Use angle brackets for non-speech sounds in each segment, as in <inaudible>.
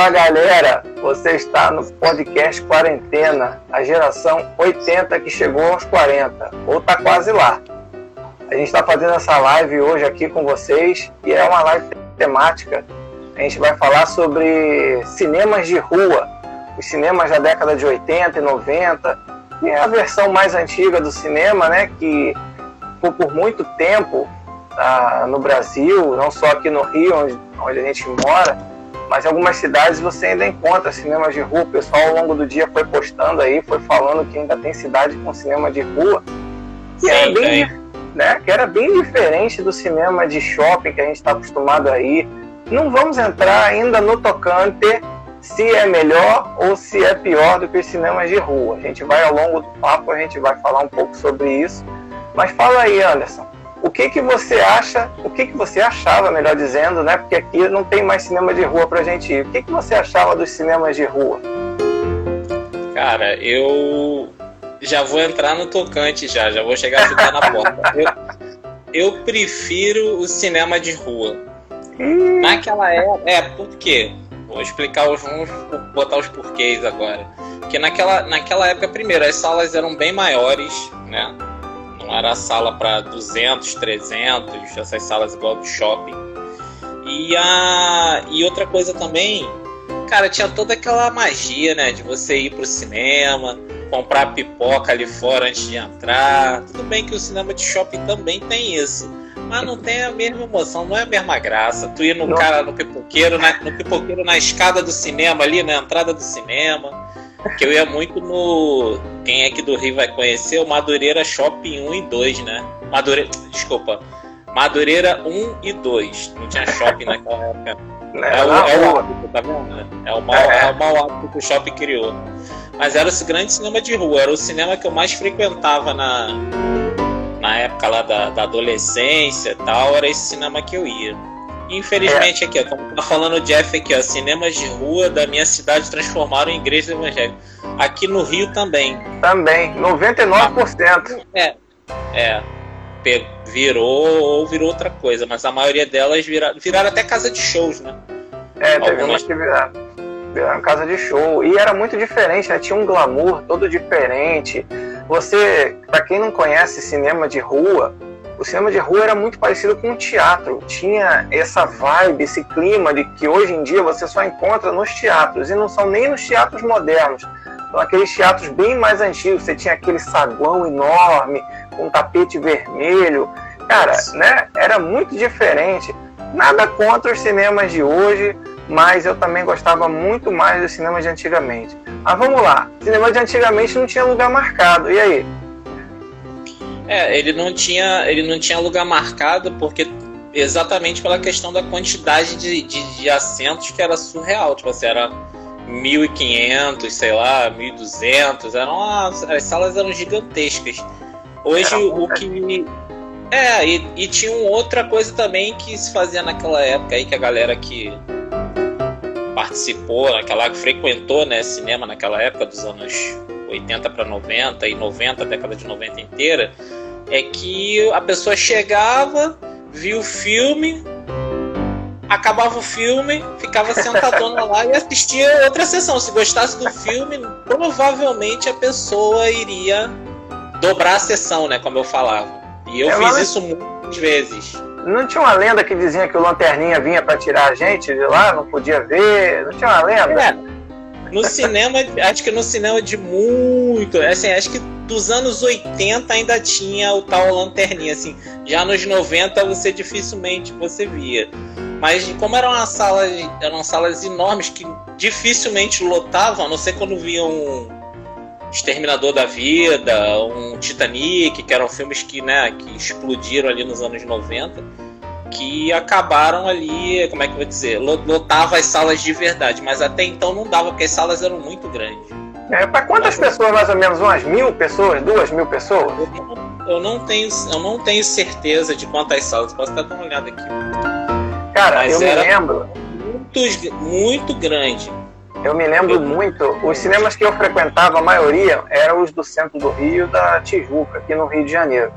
Fala galera, você está no podcast Quarentena, a geração 80 que chegou aos 40, ou está quase lá. A gente está fazendo essa live hoje aqui com vocês e é uma live temática. A gente vai falar sobre cinemas de rua, os cinemas da década de 80 e 90, e é a versão mais antiga do cinema, né, que por, por muito tempo ah, no Brasil, não só aqui no Rio, onde, onde a gente mora, mas em algumas cidades você ainda encontra cinemas de rua. O pessoal ao longo do dia foi postando aí, foi falando que ainda tem cidade com cinema de rua. Que, Sim, era, bem, né, que era bem diferente do cinema de shopping que a gente está acostumado aí. Não vamos entrar ainda no tocante se é melhor ou se é pior do que os cinemas de rua. A gente vai ao longo do papo, a gente vai falar um pouco sobre isso. Mas fala aí, Anderson o que que você acha, o que que você achava, melhor dizendo, né? Porque aqui não tem mais cinema de rua pra gente ir. O que que você achava dos cinemas de rua? Cara, eu já vou entrar no tocante já, já vou chegar a chutar na porta. Eu, eu prefiro o cinema de rua. Hum. Naquela época, é, por quê? Vou explicar os, vamos botar os porquês agora. Porque naquela, naquela época, primeiro, as salas eram bem maiores, né? Era sala para 200, 300, essas salas igual do shopping. E, a, e outra coisa também, cara, tinha toda aquela magia, né? De você ir pro cinema, comprar pipoca ali fora antes de entrar. Tudo bem que o cinema de shopping também tem isso. Mas não tem a mesma emoção, não é a mesma graça. Tu ir no cara no pipoqueiro, no pipoqueiro na escada do cinema ali, na entrada do cinema que eu ia muito no. Quem é aqui do Rio vai conhecer o Madureira Shopping 1 e 2, né? Madureira. Desculpa. Madureira 1 e 2. Não tinha shopping naquela época. É, é, o, é o hábito, tá vendo? É o, mau, é. é o mau hábito que o shopping criou. Mas era o grande cinema de rua, era o cinema que eu mais frequentava na, na época lá da, da adolescência e tal, era esse cinema que eu ia. Infelizmente, é. aqui, ó, como tá falando o Jeff aqui, ó, cinemas de rua da minha cidade transformaram em igrejas evangélicas. Aqui no Rio também. Também, 99%. É, é. Virou ou virou outra coisa, mas a maioria delas viraram, viraram até casa de shows, né? É, teve umas que viraram, viraram casa de show. E era muito diferente, né? Tinha um glamour todo diferente. Você, para quem não conhece cinema de rua, o cinema de rua era muito parecido com o teatro. Tinha essa vibe, esse clima de que hoje em dia você só encontra nos teatros. E não são nem nos teatros modernos. São aqueles teatros bem mais antigos. Você tinha aquele saguão enorme, com um tapete vermelho. Cara, né? Era muito diferente. Nada contra os cinemas de hoje, mas eu também gostava muito mais dos cinemas de antigamente. Mas vamos lá, cinema de antigamente não tinha lugar marcado. E aí? É, ele não tinha, ele não tinha lugar marcado porque exatamente pela questão da quantidade de, de, de assentos que era surreal, tipo assim, era 1.500, sei lá, 1.200, eram as, as salas eram gigantescas. Hoje o que é, e, e tinha outra coisa também que se fazia naquela época aí que a galera que participou, naquela que frequentou, né, cinema naquela época dos anos 80 para 90 e 90, década de 90 inteira, é que a pessoa chegava, via o filme, acabava o filme, ficava sentadona lá e assistia outra sessão. Se gostasse do filme, provavelmente a pessoa iria dobrar a sessão, né? Como eu falava. E eu é, fiz isso muitas vezes. Não tinha uma lenda que dizia que o Lanterninha vinha para tirar a gente de lá, não podia ver? Não tinha uma lenda? É. No cinema, acho que no cinema de muito. Assim, acho que dos anos 80 ainda tinha o tal lanterninha, assim. Já nos 90 você dificilmente você via. Mas como eram uma sala, eram salas enormes que dificilmente lotavam, a não ser quando via um Exterminador da Vida, um Titanic, que eram filmes que, né, que explodiram ali nos anos 90 que acabaram ali, como é que eu vou dizer, lotava as salas de verdade, mas até então não dava, porque as salas eram muito grandes. É, para quantas mas, pessoas, mais ou menos? Umas mil pessoas? Duas mil pessoas? Eu não, eu não, tenho, eu não tenho certeza de quantas salas, posso até dar uma olhada aqui. Cara, mas eu me lembro. Muito, muito grande. Eu me lembro eu... muito, os cinemas que eu frequentava, a maioria, eram os do centro do Rio, da Tijuca, aqui no Rio de Janeiro.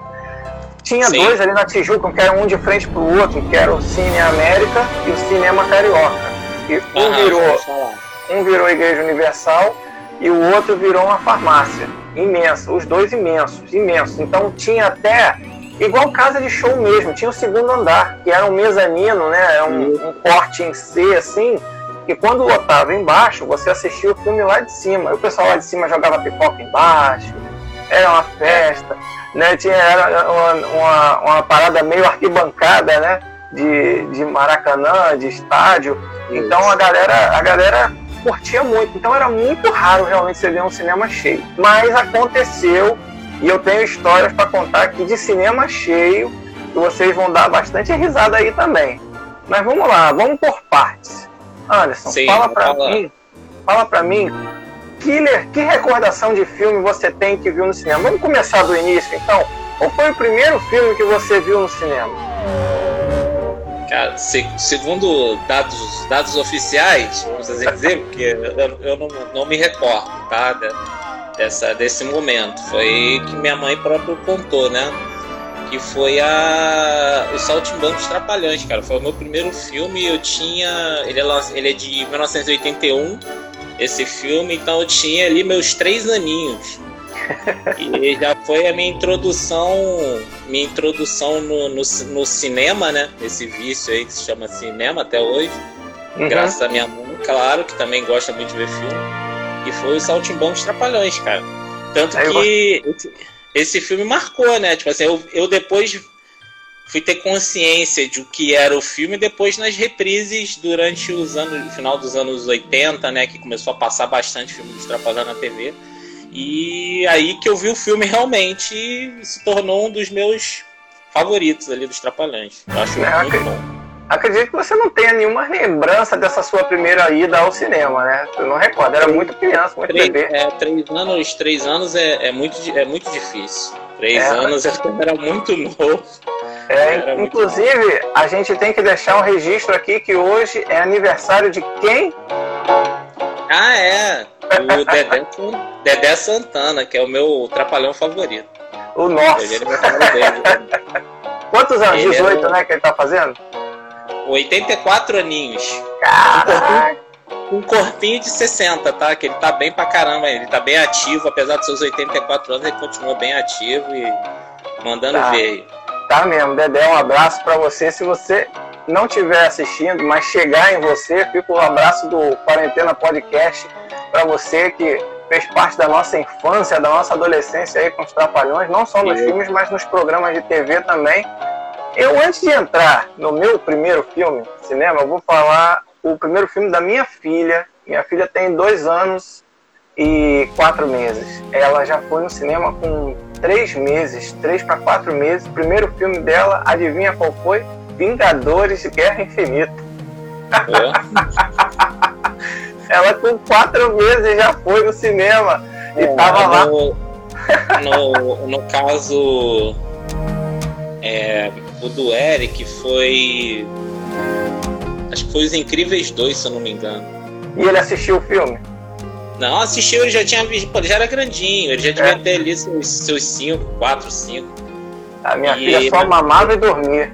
Tinha Sim. dois ali na Tijuca, que era um de frente pro outro, que era o Cine América e o Cinema Carioca. E um virou, um virou Igreja Universal e o outro virou uma farmácia imensa, os dois imensos, imensos. Então tinha até igual casa de show mesmo, tinha o segundo andar, que era um mezanino, né? Era um, um corte em C assim, que quando lotava embaixo, você assistia o filme lá de cima. E o pessoal lá de cima jogava pipoca embaixo, era uma festa, né? Tinha era uma, uma, uma parada meio arquibancada, né? De, de Maracanã, de estádio. Então a galera, a galera curtia muito. Então era muito raro realmente você ver um cinema cheio. Mas aconteceu e eu tenho histórias para contar aqui de cinema cheio que vocês vão dar bastante risada aí também. Mas vamos lá, vamos por partes. Anderson, Sim, fala para mim, fala para mim, Killer, que recordação de filme você tem que viu no cinema? Vamos começar do início, então. Qual foi o primeiro filme que você viu no cinema? Cara, se, segundo dados, dados oficiais, vamos assim dizer, porque eu, eu não, não, me recordo, tá? Dessa, desse momento. Foi que minha mãe própria contou, né? Que foi a o Saltimbancos Trapalhões, cara. Foi o meu primeiro filme. Eu tinha. Ele é, ele é de 1981, esse filme, então eu tinha ali meus três aninhos e já foi a minha introdução, minha introdução no, no, no, cinema, né? Esse vício aí que se chama cinema até hoje. Uhum. Graças à minha mãe, claro, que também gosta muito de ver filme. E foi o Saltimbancos Trapalhões, cara. Tanto que esse, filme marcou, né? Tipo assim, eu, eu depois fui ter consciência de o que era o filme depois nas reprises durante os anos, final dos anos 80, né? Que começou a passar bastante filme dos Trapalhões na TV. E aí que eu vi o filme realmente se tornou um dos meus favoritos ali dos Trapalhões. Eu acho é, muito bom. Acredito que você não tenha nenhuma lembrança dessa sua primeira ida ao cinema, né? Eu não recordo, era muito criança, muito três, bebê. É, três anos, três anos é, é, muito, é muito difícil. Três é, anos eu <laughs> era muito novo. É, inclusive, a gente tem que deixar um registro aqui que hoje é aniversário de quem? Ah, é. O Dedé, Dedé Santana, que é o meu trapalhão favorito. O nosso. Ele é Quantos anos? Ele 18, é né, que ele tá fazendo? 84 aninhos. Caraca. Um corpinho de 60, tá? Que ele tá bem pra caramba, ele tá bem ativo, apesar de seus 84 anos, ele continua bem ativo e mandando tá. ver. Tá mesmo, Dedé, um abraço para você. Se você não estiver assistindo, mas chegar em você, fica o um abraço do Quarentena Podcast para você que fez parte da nossa infância, da nossa adolescência aí com os Trapalhões, não só nos filmes, mas nos programas de TV também. Eu, antes de entrar no meu primeiro filme, cinema, eu vou falar o primeiro filme da minha filha. Minha filha tem dois anos e quatro meses. Ela já foi no cinema com três meses, três para quatro meses. O primeiro filme dela, adivinha qual foi? Vingadores de Guerra Infinita. <laughs> Ela com quatro meses já foi no cinema e é, tava lá. No, no, no caso, é, o do Eric foi. Acho que foi Os Incríveis 2, se eu não me engano. E ele assistiu o filme? Não, assistiu, ele já tinha visto. Pô, ele já era grandinho, ele já devia é. ter ali seus 5, 4, 5. A minha e filha só mamava e dormia.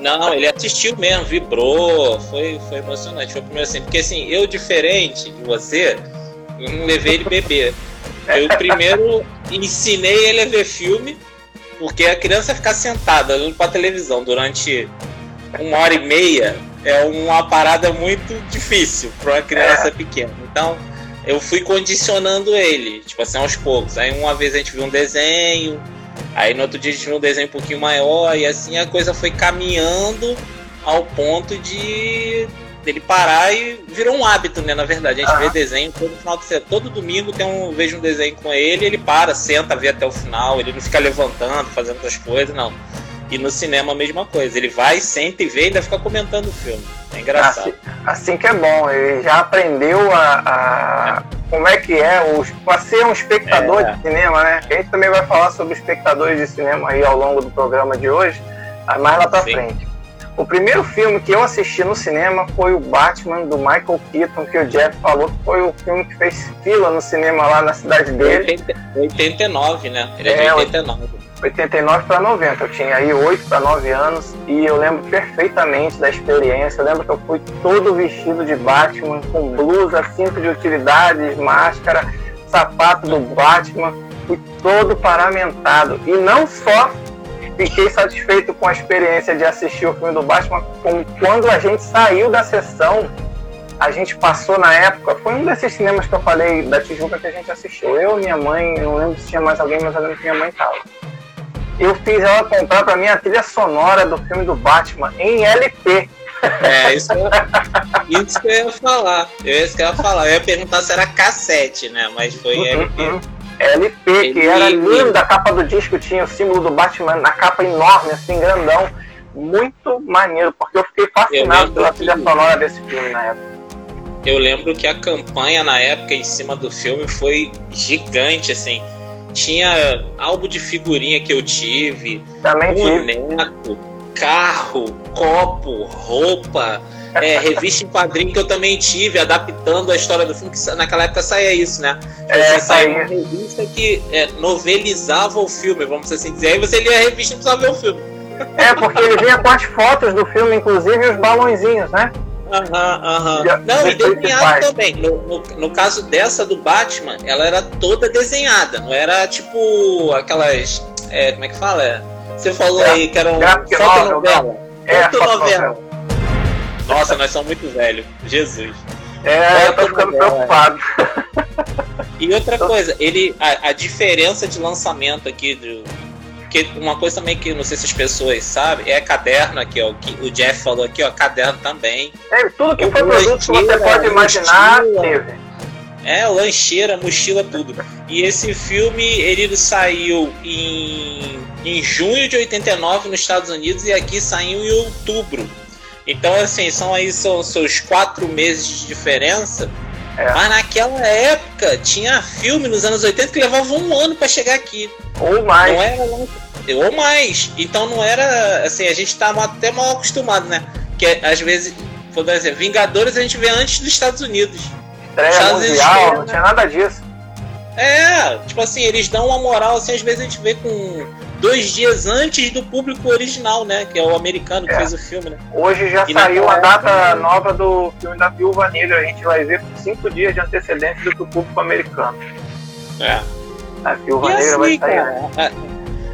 Não, ele assistiu mesmo, vibrou, foi, foi emocionante. Foi o primeiro assim, porque assim, eu diferente de você, eu não levei ele beber. Eu primeiro <laughs> ensinei ele a ver filme, porque a criança ficar sentada olhando pra televisão durante uma hora e meia é uma parada muito difícil para uma criança é. pequena. Então, eu fui condicionando ele, tipo assim, aos poucos. Aí uma vez a gente viu um desenho, Aí no outro dia a gente viu um desenho um pouquinho maior e assim a coisa foi caminhando ao ponto de ele parar e virou um hábito, né? Na verdade, a gente vê desenho todo final de semana, todo domingo tem um vejo um desenho com ele, ele para, senta, vê até o final, ele não fica levantando, fazendo outras coisas, não. E no cinema a mesma coisa, ele vai, senta e vê e ainda fica comentando o filme. É engraçado. Assim, assim que é bom, ele já aprendeu a, a como é que é para ser um espectador é. de cinema, né? A gente também vai falar sobre espectadores de cinema aí ao longo do programa de hoje, mais lá para frente. O primeiro filme que eu assisti no cinema foi o Batman do Michael Keaton, que o Jeff falou que foi o filme que fez fila no cinema lá na cidade dele. 89, né? Ele é, é de 89. 89 para 90. Eu tinha aí 8 para 9 anos e eu lembro perfeitamente da experiência. Eu lembro que eu fui todo vestido de Batman, com blusa, cinto de utilidades, máscara, sapato do Batman. Fui todo paramentado. E não só fiquei satisfeito com a experiência de assistir o filme do Batman, como quando a gente saiu da sessão, a gente passou na época, foi um desses cinemas que eu falei da Tijuca que a gente assistiu. Eu, minha mãe, não lembro se tinha mais alguém, mas eu lembro que minha mãe estava eu fiz ela comprar pra mim a trilha sonora do filme do Batman em LP. É, isso, isso que eu ia falar. Eu, isso que eu ia falar. Eu ia perguntar se era cassete, né? Mas foi uhum, LP. Uhum. LP, que era linda, a capa do disco tinha o símbolo do Batman na capa enorme, assim, grandão. Muito maneiro, porque eu fiquei fascinado pela trilha que... sonora desse filme na época. Eu lembro que a campanha na época em cima do filme foi gigante, assim tinha álbum de figurinha que eu tive, Também boneco, carro, copo, roupa, é, <laughs> revista em quadrinho que eu também tive, adaptando a história do filme, que naquela época saía isso, né? É, você saía uma revista que é, novelizava o filme, vamos assim dizer. Aí você lia a revista e precisava ver o filme. É, porque ele vinha com as fotos do filme, inclusive, os balãozinhos, né? Aham, aham. Não, e desenhado também. No, no, no, caso dessa do Batman, ela era toda desenhada, não era tipo aquelas. É, como é que fala? Você falou aí que era um fotonovela. É, fotonovela. Nossa, nós somos muito velhos. Jesus. É, eu tô ficando preocupado. E outra <laughs> coisa, ele a, a diferença de lançamento aqui do, porque uma coisa também que não sei se as pessoas sabem é caderno aqui, ó. Que o Jeff falou aqui, ó, caderno também. É, tudo que foi produto que você pode imaginar, teve. É, lancheira, mochila, tudo. E esse filme, ele saiu em, em junho de 89 nos Estados Unidos e aqui saiu em outubro. Então, assim, são aí são seus quatro meses de diferença. É. Mas naquela época tinha filme nos anos 80 que levava um ano para chegar aqui. Ou mais. Não era ou mais. Então não era assim, a gente tá até mal acostumado, né? Que às vezes, por exemplo, Vingadores a gente vê antes dos Estados Unidos. Estreia mundial, não tinha nada disso. É, tipo assim, eles dão uma moral, assim, às vezes a gente vê com dois dias antes do público original, né? Que é o americano que é. fez o filme, né? Hoje já e saiu a data nova do filme da Viúva Negra, a gente vai ver com cinco dias de antecedência do que o público americano. É. A Viúva e Negra assim, vai sair. Cara, é,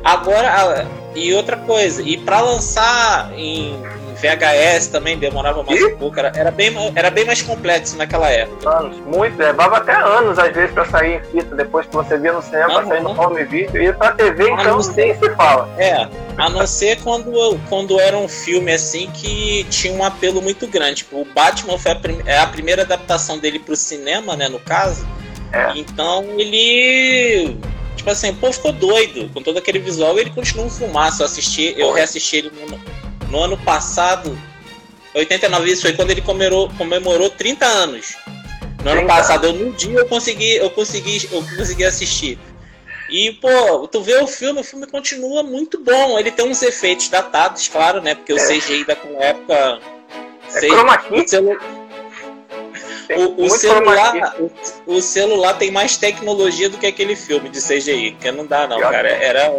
agora, e outra coisa, e para lançar em VHS também demorava mais e? um pouco, era, era, bem, era bem mais complexo naquela época. Anos, muito, levava até anos às vezes para sair em fita, depois que você via no cinema, para sair no home video, e pra TV então nem se fala. É, a não ser quando, quando era um filme assim que tinha um apelo muito grande. Tipo, o Batman foi a, prim é a primeira adaptação dele pro cinema, né, no caso. É. Então ele tipo assim, pô, ficou doido com todo aquele visual ele continua um filmaço. Eu assisti, eu reassisti ele no, no ano passado, 89, isso foi quando ele comemorou, comemorou 30 anos. No ano passado, eu, no dia eu consegui, eu consegui, eu consegui assistir. E, pô, tu vê o filme, o filme continua muito bom. Ele tem uns efeitos datados, claro, né? Porque o é. CGI daquela época. É sei, o, celu... o, o celular, o, o, celular tem mais tecnologia do que aquele filme de CGI, que não dá, não, cara. Era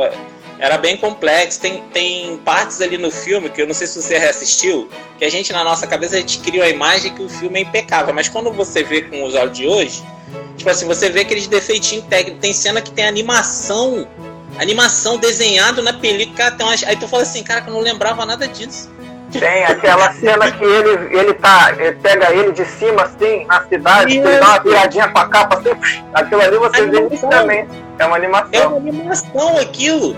era bem complexo. Tem, tem partes ali no filme que eu não sei se você reassistiu, que a gente, na nossa cabeça, a gente cria a imagem que o filme é impecável. Mas quando você vê com os olhos de hoje, tipo assim, você vê aqueles defeitinhos técnicos. Tem cena que tem animação, animação desenhado na película. Tem umas, aí tu fala assim, cara, que eu não lembrava nada disso. Tem aquela cena que ele, ele tá. Ele pega ele de cima assim, na cidade, ele dá uma viradinha com a capa assim, aquilo ali você vê também. É uma animação. É uma animação aquilo.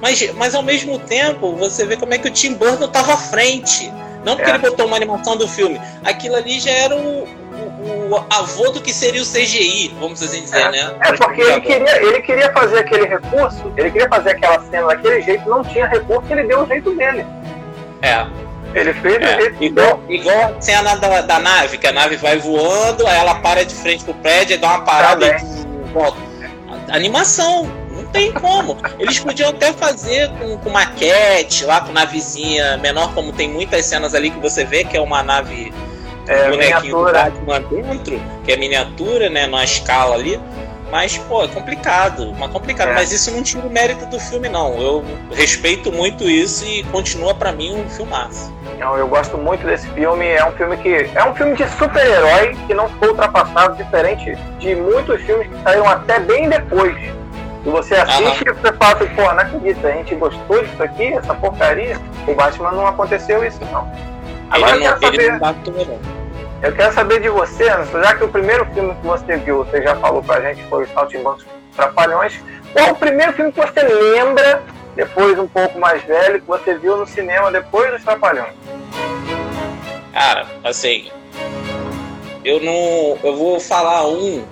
Mas, mas ao mesmo tempo, você vê como é que o Tim Burton estava à frente. Não porque é. ele botou uma animação do filme. Aquilo ali já era o, o, o avô do que seria o CGI, vamos assim dizer, é. né? É, porque ele queria, ele queria fazer aquele recurso, ele queria fazer aquela cena daquele jeito, não tinha recurso, ele deu o jeito dele. É. Ele fez é. igual, igual a cena da, da nave, que a nave vai voando, aí ela para de frente pro prédio, dá uma parada e volta. Animação, tem como. Eles podiam até fazer com, com maquete, lá com navezinha menor, como tem muitas cenas ali que você vê que é uma nave é, bonequinho do Batman dentro, que é miniatura, né, numa escala ali. Mas, pô, é complicado, mas complicado. É. Mas isso não tira o mérito do filme, não. Eu respeito muito isso e continua para mim um filmaço. Não, eu gosto muito desse filme. É um filme que. É um filme de super-herói que não foi ultrapassado, diferente de muitos filmes que saíram até bem depois. Se você assiste e você fala assim, pô, não acredito, a gente gostou disso aqui, essa porcaria. O Batman não aconteceu isso, não. Agora ele eu quero saber. Não eu quero saber de você, já que o primeiro filme que você viu, você já falou pra gente, foi o Saltimbancos Trapalhões. Qual o primeiro filme que você lembra, depois um pouco mais velho, que você viu no cinema depois dos Trapalhões? Cara, assim, eu não. Eu vou falar um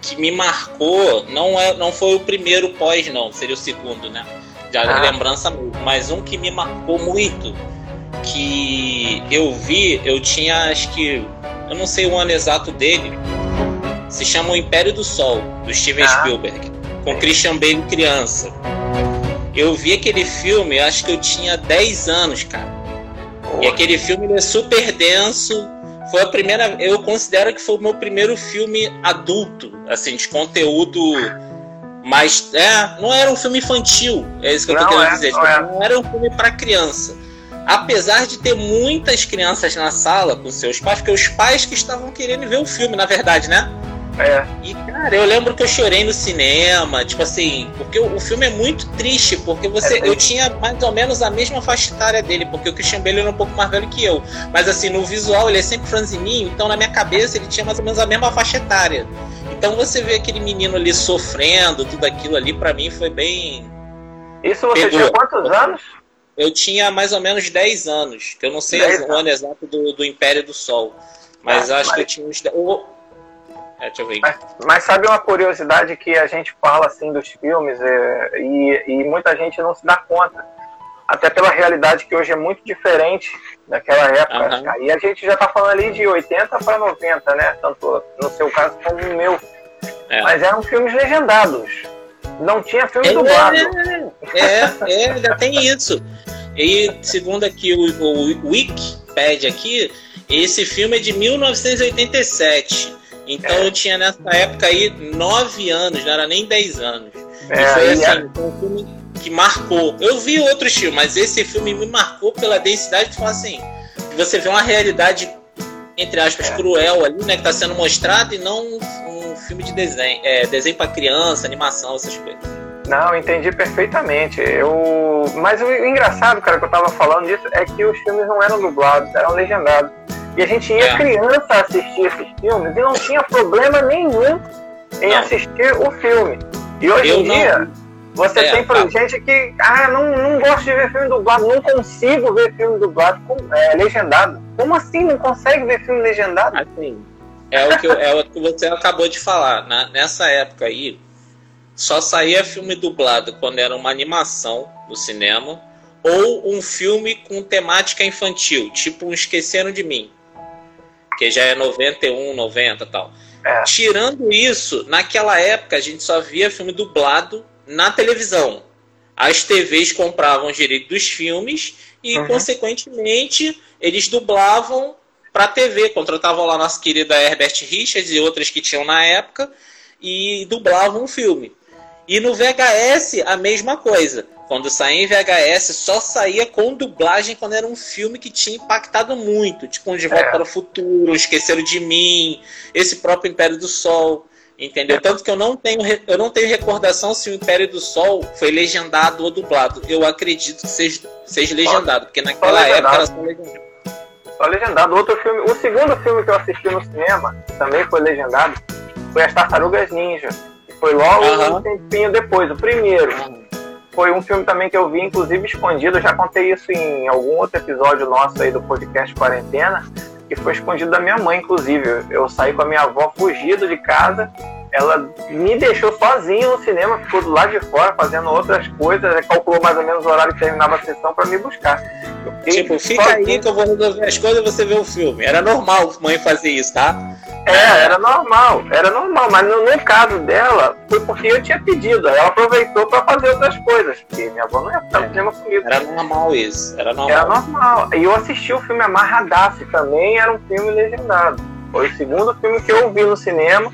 que me marcou, não, é, não foi o primeiro pós, não, seria o segundo, né? Já ah. lembrança mas um que me marcou muito que eu vi, eu tinha acho que. Eu não sei o ano exato dele. Se chama O Império do Sol, do Steven ah. Spielberg, com Christian Bale criança. Eu vi aquele filme, acho que eu tinha 10 anos, cara. E aquele filme é super denso. Foi a primeira. Eu considero que foi o meu primeiro filme adulto, assim, de conteúdo. Mas é, não era um filme infantil, é isso que eu tô querendo é, dizer. Não, é. não era um filme para criança apesar de ter muitas crianças na sala com seus pais, porque os pais que estavam querendo ver o filme, na verdade, né? É. E, cara, eu lembro que eu chorei no cinema, tipo assim, porque o, o filme é muito triste, porque você. É eu tinha mais ou menos a mesma faixa etária dele, porque o Christian Bale era um pouco mais velho que eu. Mas assim, no visual ele é sempre franzininho, então na minha cabeça ele tinha mais ou menos a mesma faixa etária. Então você vê aquele menino ali sofrendo, tudo aquilo ali, para mim foi bem. Isso você Pegou. tinha quantos anos? eu tinha mais ou menos 10 anos, que eu não sei o ano exato do, do Império do Sol, mas ah, acho mas... que eu tinha uns 10. É, deixa eu ver. Mas, mas, sabe uma curiosidade que a gente fala assim dos filmes é, e, e muita gente não se dá conta, até pela realidade que hoje é muito diferente daquela época. Uhum. E a gente já está falando ali de 80 para 90, né? Tanto no seu caso como no meu. É. Mas eram filmes legendados. Não tinha filme é, dublado. É, é, ainda tem isso. E segundo aqui o, o Wikipedia aqui, esse filme é de 1987. Então é. eu tinha nessa época aí nove anos, não era nem dez anos. É, e foi assim, é... um filme que marcou. Eu vi outros filmes, mas esse filme me marcou pela densidade de assim, você vê uma realidade entre aspas é. cruel ali, né, que está sendo mostrada e não um, um filme de desenho, é, desenho para criança, animação, essas coisas. Não, entendi perfeitamente. Eu... Mas o engraçado, cara, que eu tava falando disso é que os filmes não eram dublados, eram legendados. E a gente ia é. criança assistir esses filmes e não tinha problema nenhum em não. assistir o filme. E hoje eu em dia, não. você é, tem tá. gente que, ah, não, não gosto de ver filme dublado, não consigo ver filme dublado com, é, legendado. Como assim não consegue ver filme legendado? Assim, é o que, eu, é o que você acabou de falar. Na, nessa época aí, só saía filme dublado quando era uma animação no cinema ou um filme com temática infantil, tipo um Esqueceram de Mim, que já é 91, 90 tal. É. Tirando isso, naquela época a gente só via filme dublado na televisão. As TVs compravam os direitos dos filmes e, uhum. consequentemente, eles dublavam para TV. Contratavam lá nossa querida Herbert Richards e outras que tinham na época e dublavam um filme. E no VHS, a mesma coisa. Quando saía em VHS, só saía com dublagem quando era um filme que tinha impactado muito. Tipo, um De Volta é. para o Futuro, Esqueceram de Mim, esse próprio Império do Sol. Entendeu? É. Tanto que eu não tenho, eu não tenho recordação se o Império do Sol foi legendado ou dublado. Eu acredito que seja, seja legendado, porque naquela época era só legendado. Só legendado. Outro filme, o segundo filme que eu assisti no cinema também foi legendado. Foi As Tartarugas Ninja foi logo uhum. um tempinho depois. O primeiro foi um filme também que eu vi, inclusive escondido. Eu já contei isso em algum outro episódio nosso aí do podcast Quarentena, que foi escondido da minha mãe, inclusive. Eu saí com a minha avó fugido de casa. Ela me deixou sozinho no cinema, ficou do lado de fora fazendo outras coisas, calculou mais ou menos o horário que terminava a sessão para me buscar. Tipo, fica sozinho. aí que eu vou resolver as coisas e você vê o filme. Era normal mãe fazer isso, tá? É, era normal, era normal, mas no, no, caso dela, foi porque eu tinha pedido, ela aproveitou para fazer outras coisas, porque minha avó não ia ficar no cinema comigo. Era normal isso, era normal. Era normal. E eu assisti o filme Amarradaço também, era um filme legendado. Foi o segundo filme que eu vi no cinema,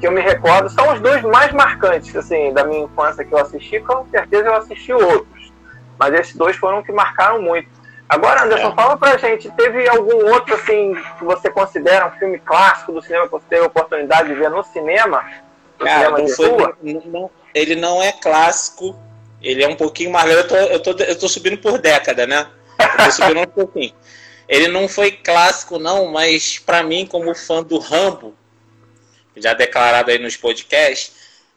que eu me recordo, são os dois mais marcantes, assim, da minha infância que eu assisti, com certeza eu assisti outros. Mas esses dois foram que marcaram muito. Agora, Anderson, é. fala pra gente, teve algum outro, assim, que você considera um filme clássico do cinema que você teve a oportunidade de ver no cinema? No Cara, cinema não foi, não, ele não é clássico, ele é um pouquinho mais eu tô, eu tô, eu tô subindo por década, né? Eu tô subindo um pouquinho. Ele não foi clássico, não, mas para mim, como fã do Rambo, já declarado aí nos podcasts,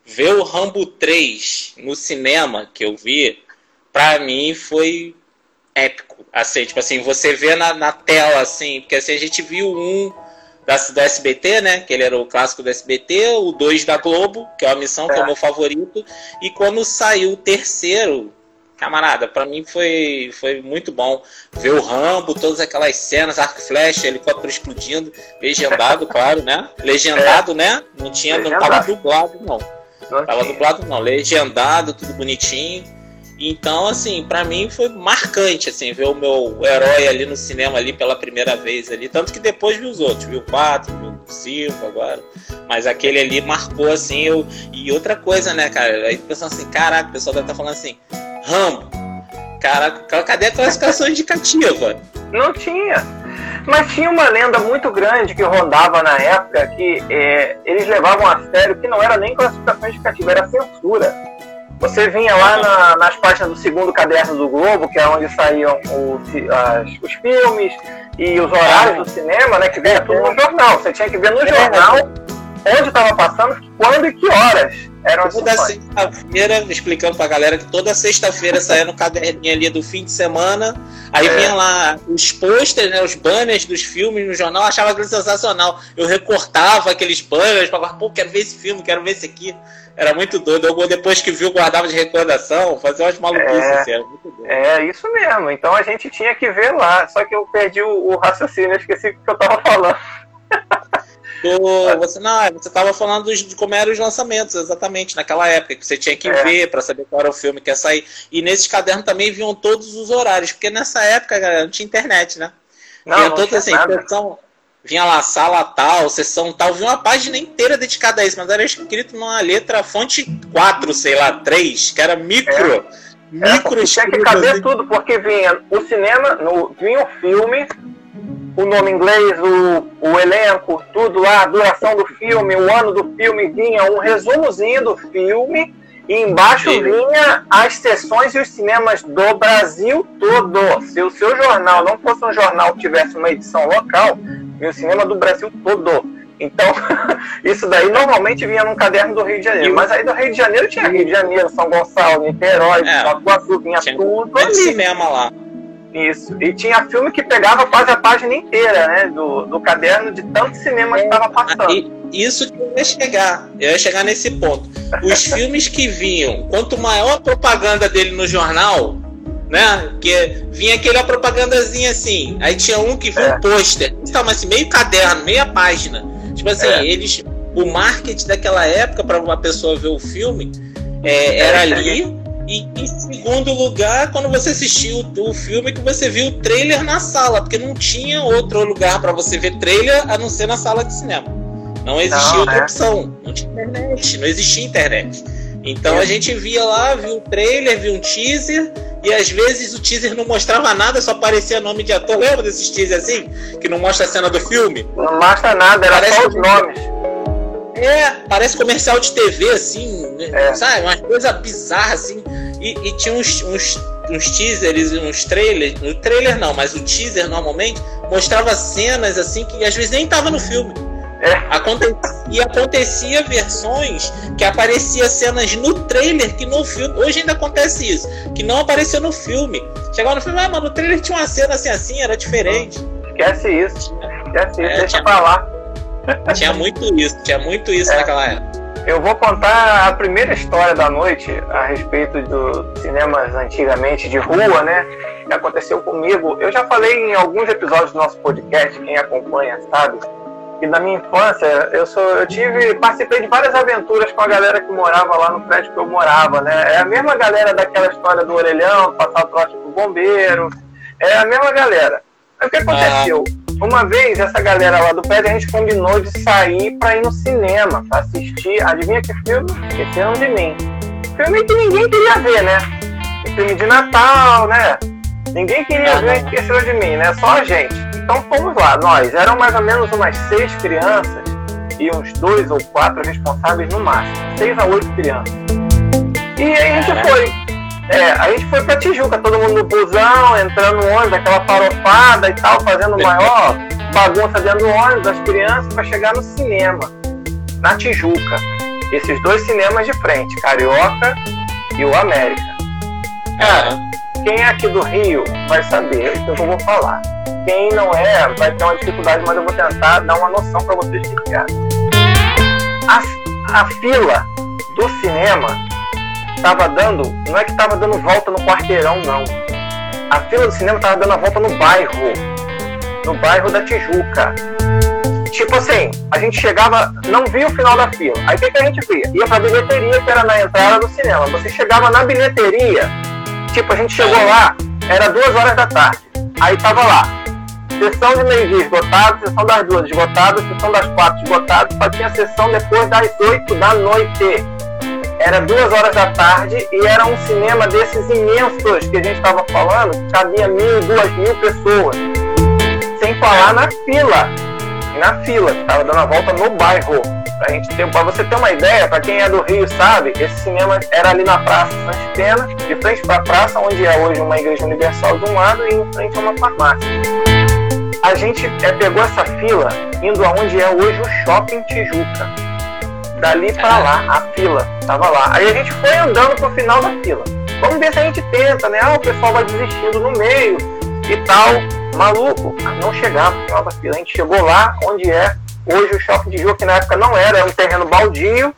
ver o Rambo 3 no cinema que eu vi, para mim foi épico. Assim, tipo assim, você vê na, na tela, assim, porque assim, a gente viu um da, do SBT, né? Que ele era o clássico do SBT, o 2 da Globo, que é a missão, que é o meu favorito. E quando saiu o terceiro, camarada, para mim foi, foi muito bom ver o Rambo, todas aquelas cenas, arco flecha, helicóptero explodindo, legendado, <laughs> claro, né? Legendado, é. né? Não tinha, legendado. não tava dublado, não. não tava dublado, não. Legendado, tudo bonitinho. Então, assim, para mim foi marcante, assim, ver o meu herói ali no cinema ali pela primeira vez ali. Tanto que depois vi os outros, vi o 4, vi o 5 agora. Mas aquele ali marcou, assim, eu... E outra coisa, né, cara? Aí pensando assim, caraca, o pessoal deve estar tá falando assim, Rambo, caraca, cadê a classificação indicativa? Não tinha. Mas tinha uma lenda muito grande que rondava na época que é, eles levavam a sério que não era nem classificação indicativa, era censura. Você vinha lá na, nas páginas do segundo caderno do Globo, que é onde saíam os, as, os filmes e os horários do cinema, né? Que vinha tudo no jornal. Você tinha que ver no jornal onde estava passando, quando e que horas eram Toda sexta-feira, explicando pra galera que toda sexta-feira saía no caderninho ali do fim de semana, aí é. vinha lá os posters, né, os banners dos filmes no jornal, achava aquilo sensacional. Eu recortava aqueles banners para pô, quero ver esse filme, quero ver esse aqui. Era muito doido. Eu, depois que viu, guardava de recordação, fazia umas maluquices, é, assim, era muito doido. É, isso mesmo. Então a gente tinha que ver lá. Só que eu perdi o, o raciocínio, esqueci o que eu tava falando. <laughs> Do, você não, é, você estava falando de como eram os lançamentos, exatamente, naquela época, que você tinha que é. ver para saber qual era o filme que ia sair. E nesses cadernos também vinham todos os horários, porque nessa época, galera, não tinha internet, né? Não, vinha não todos assim, sessão, vinha lá, sala tal, sessão tal, vinha uma página inteira dedicada a isso, mas era escrito numa letra fonte 4, sei lá, 3, que era micro. É. Micro é, tinha que caber assim. tudo, porque vinha o cinema, no, vinha o filme, o nome inglês, o, o elenco, tudo lá, a duração do filme, o ano do filme, vinha um resumozinho do filme e embaixo Sim. vinha as sessões e os cinemas do Brasil todo. Se o seu jornal não fosse um jornal que tivesse uma edição local, vinha o cinema do Brasil todo. Então, <laughs> isso daí normalmente vinha num caderno do Rio de Janeiro. Mas aí do Rio de Janeiro tinha Rio de Janeiro, São Gonçalo, Niterói, é, vinha tudo ali. cinema lá. Isso. E tinha filme que pegava quase a página inteira, né? Do, do caderno de tanto cinema que estava passando. E isso que eu ia chegar. Eu ia chegar nesse ponto. Os <laughs> filmes que vinham, quanto maior a propaganda dele no jornal, né? Que vinha aquela propagandazinha assim. Aí tinha um que vinha é. um pôster. Estava assim, meio caderno, meia página. Tipo assim, é. eles. O marketing daquela época para uma pessoa ver o filme é, era ali e em segundo lugar, quando você assistiu o filme, que você viu o trailer na sala, porque não tinha outro lugar para você ver trailer a não ser na sala de cinema. Não existia não, outra né? opção. Não tinha internet, não existia internet. Então a gente via lá, viu o trailer, viu um teaser, e às vezes o teaser não mostrava nada, só aparecia nome de ator. Lembra desses teasers assim? Que não mostra a cena do filme? Não mostra nada, era Parece só os nomes. É, parece comercial de TV, assim, né? é. sabe? Uma coisa bizarra, assim. E, e tinha uns, uns, uns teasers, uns trailers. No trailer não, mas o teaser normalmente mostrava cenas, assim, que às vezes nem tava no filme. É. Acontecia, e acontecia versões que aparecia cenas no trailer que no filme. Hoje ainda acontece isso, que não apareceu no filme. Chegava no filme, ah, mano, no trailer tinha uma cena assim, assim, era diferente. Esquece isso. Esquece isso, é, deixa tinha... pra lá. Tinha muito isso, tinha muito isso é. naquela época. Eu vou contar a primeira história da noite a respeito dos cinemas antigamente de rua, né? Que aconteceu comigo. Eu já falei em alguns episódios do nosso podcast, quem acompanha sabe. E na minha infância, eu sou, eu tive, participei de várias aventuras com a galera que morava lá no prédio que eu morava, né? É a mesma galera daquela história do orelhão, passar o trote pro bombeiro. É a mesma galera. Aí o que aconteceu? Ah uma vez, essa galera lá do prédio, a gente combinou de sair pra ir no cinema, pra assistir. Adivinha que filme? Esqueceram de mim. Filme que ninguém queria ver, né? Filme de Natal, né? Ninguém queria ver Esqueceram de mim, né? Só a gente. Então fomos lá, nós. Eram mais ou menos umas seis crianças e uns dois ou quatro responsáveis no máximo. Seis a oito crianças. E aí a gente foi. É, a gente foi pra Tijuca, todo mundo no busão, entrando no ônibus, aquela farofada e tal, fazendo maior <laughs> bagunça dentro do ônibus, as crianças, para chegar no cinema, na Tijuca. Esses dois cinemas de frente, Carioca e o América. Cara, quem é aqui do Rio vai saber o que eu vou falar. Quem não é, vai ter uma dificuldade, mas eu vou tentar dar uma noção para vocês que é. A, a fila do cinema estava dando, não é que estava dando volta no quarteirão, não. A fila do cinema estava dando a volta no bairro, no bairro da Tijuca. Tipo assim, a gente chegava, não via o final da fila. Aí o que, que a gente via? Ia pra bilheteria, que era na entrada do cinema. Você chegava na bilheteria, tipo, a gente chegou lá, era duas horas da tarde. Aí tava lá, sessão de meio-dia esgotada, sessão das duas esgotada, sessão das quatro esgotada, só tinha sessão depois das oito da noite era duas horas da tarde e era um cinema desses imensos que a gente estava falando, cabia mil, duas mil pessoas. Sem falar na fila. Na fila, estava dando a volta no bairro. Pra, gente ter, pra você ter uma ideia, para quem é do Rio sabe, esse cinema era ali na Praça Santos Pena, de frente para a praça, onde é hoje uma igreja universal de um lado e em frente a uma farmácia. A gente é, pegou essa fila indo aonde é hoje o Shopping Tijuca dali para lá, a fila tava lá. Aí a gente foi andando pro final da fila. Vamos ver se a gente tenta, né? Ah, o pessoal vai desistindo no meio e tal. Maluco, não chegava pro final da fila. A gente chegou lá onde é hoje o shopping de Ju, que na época não era, era um terreno baldio.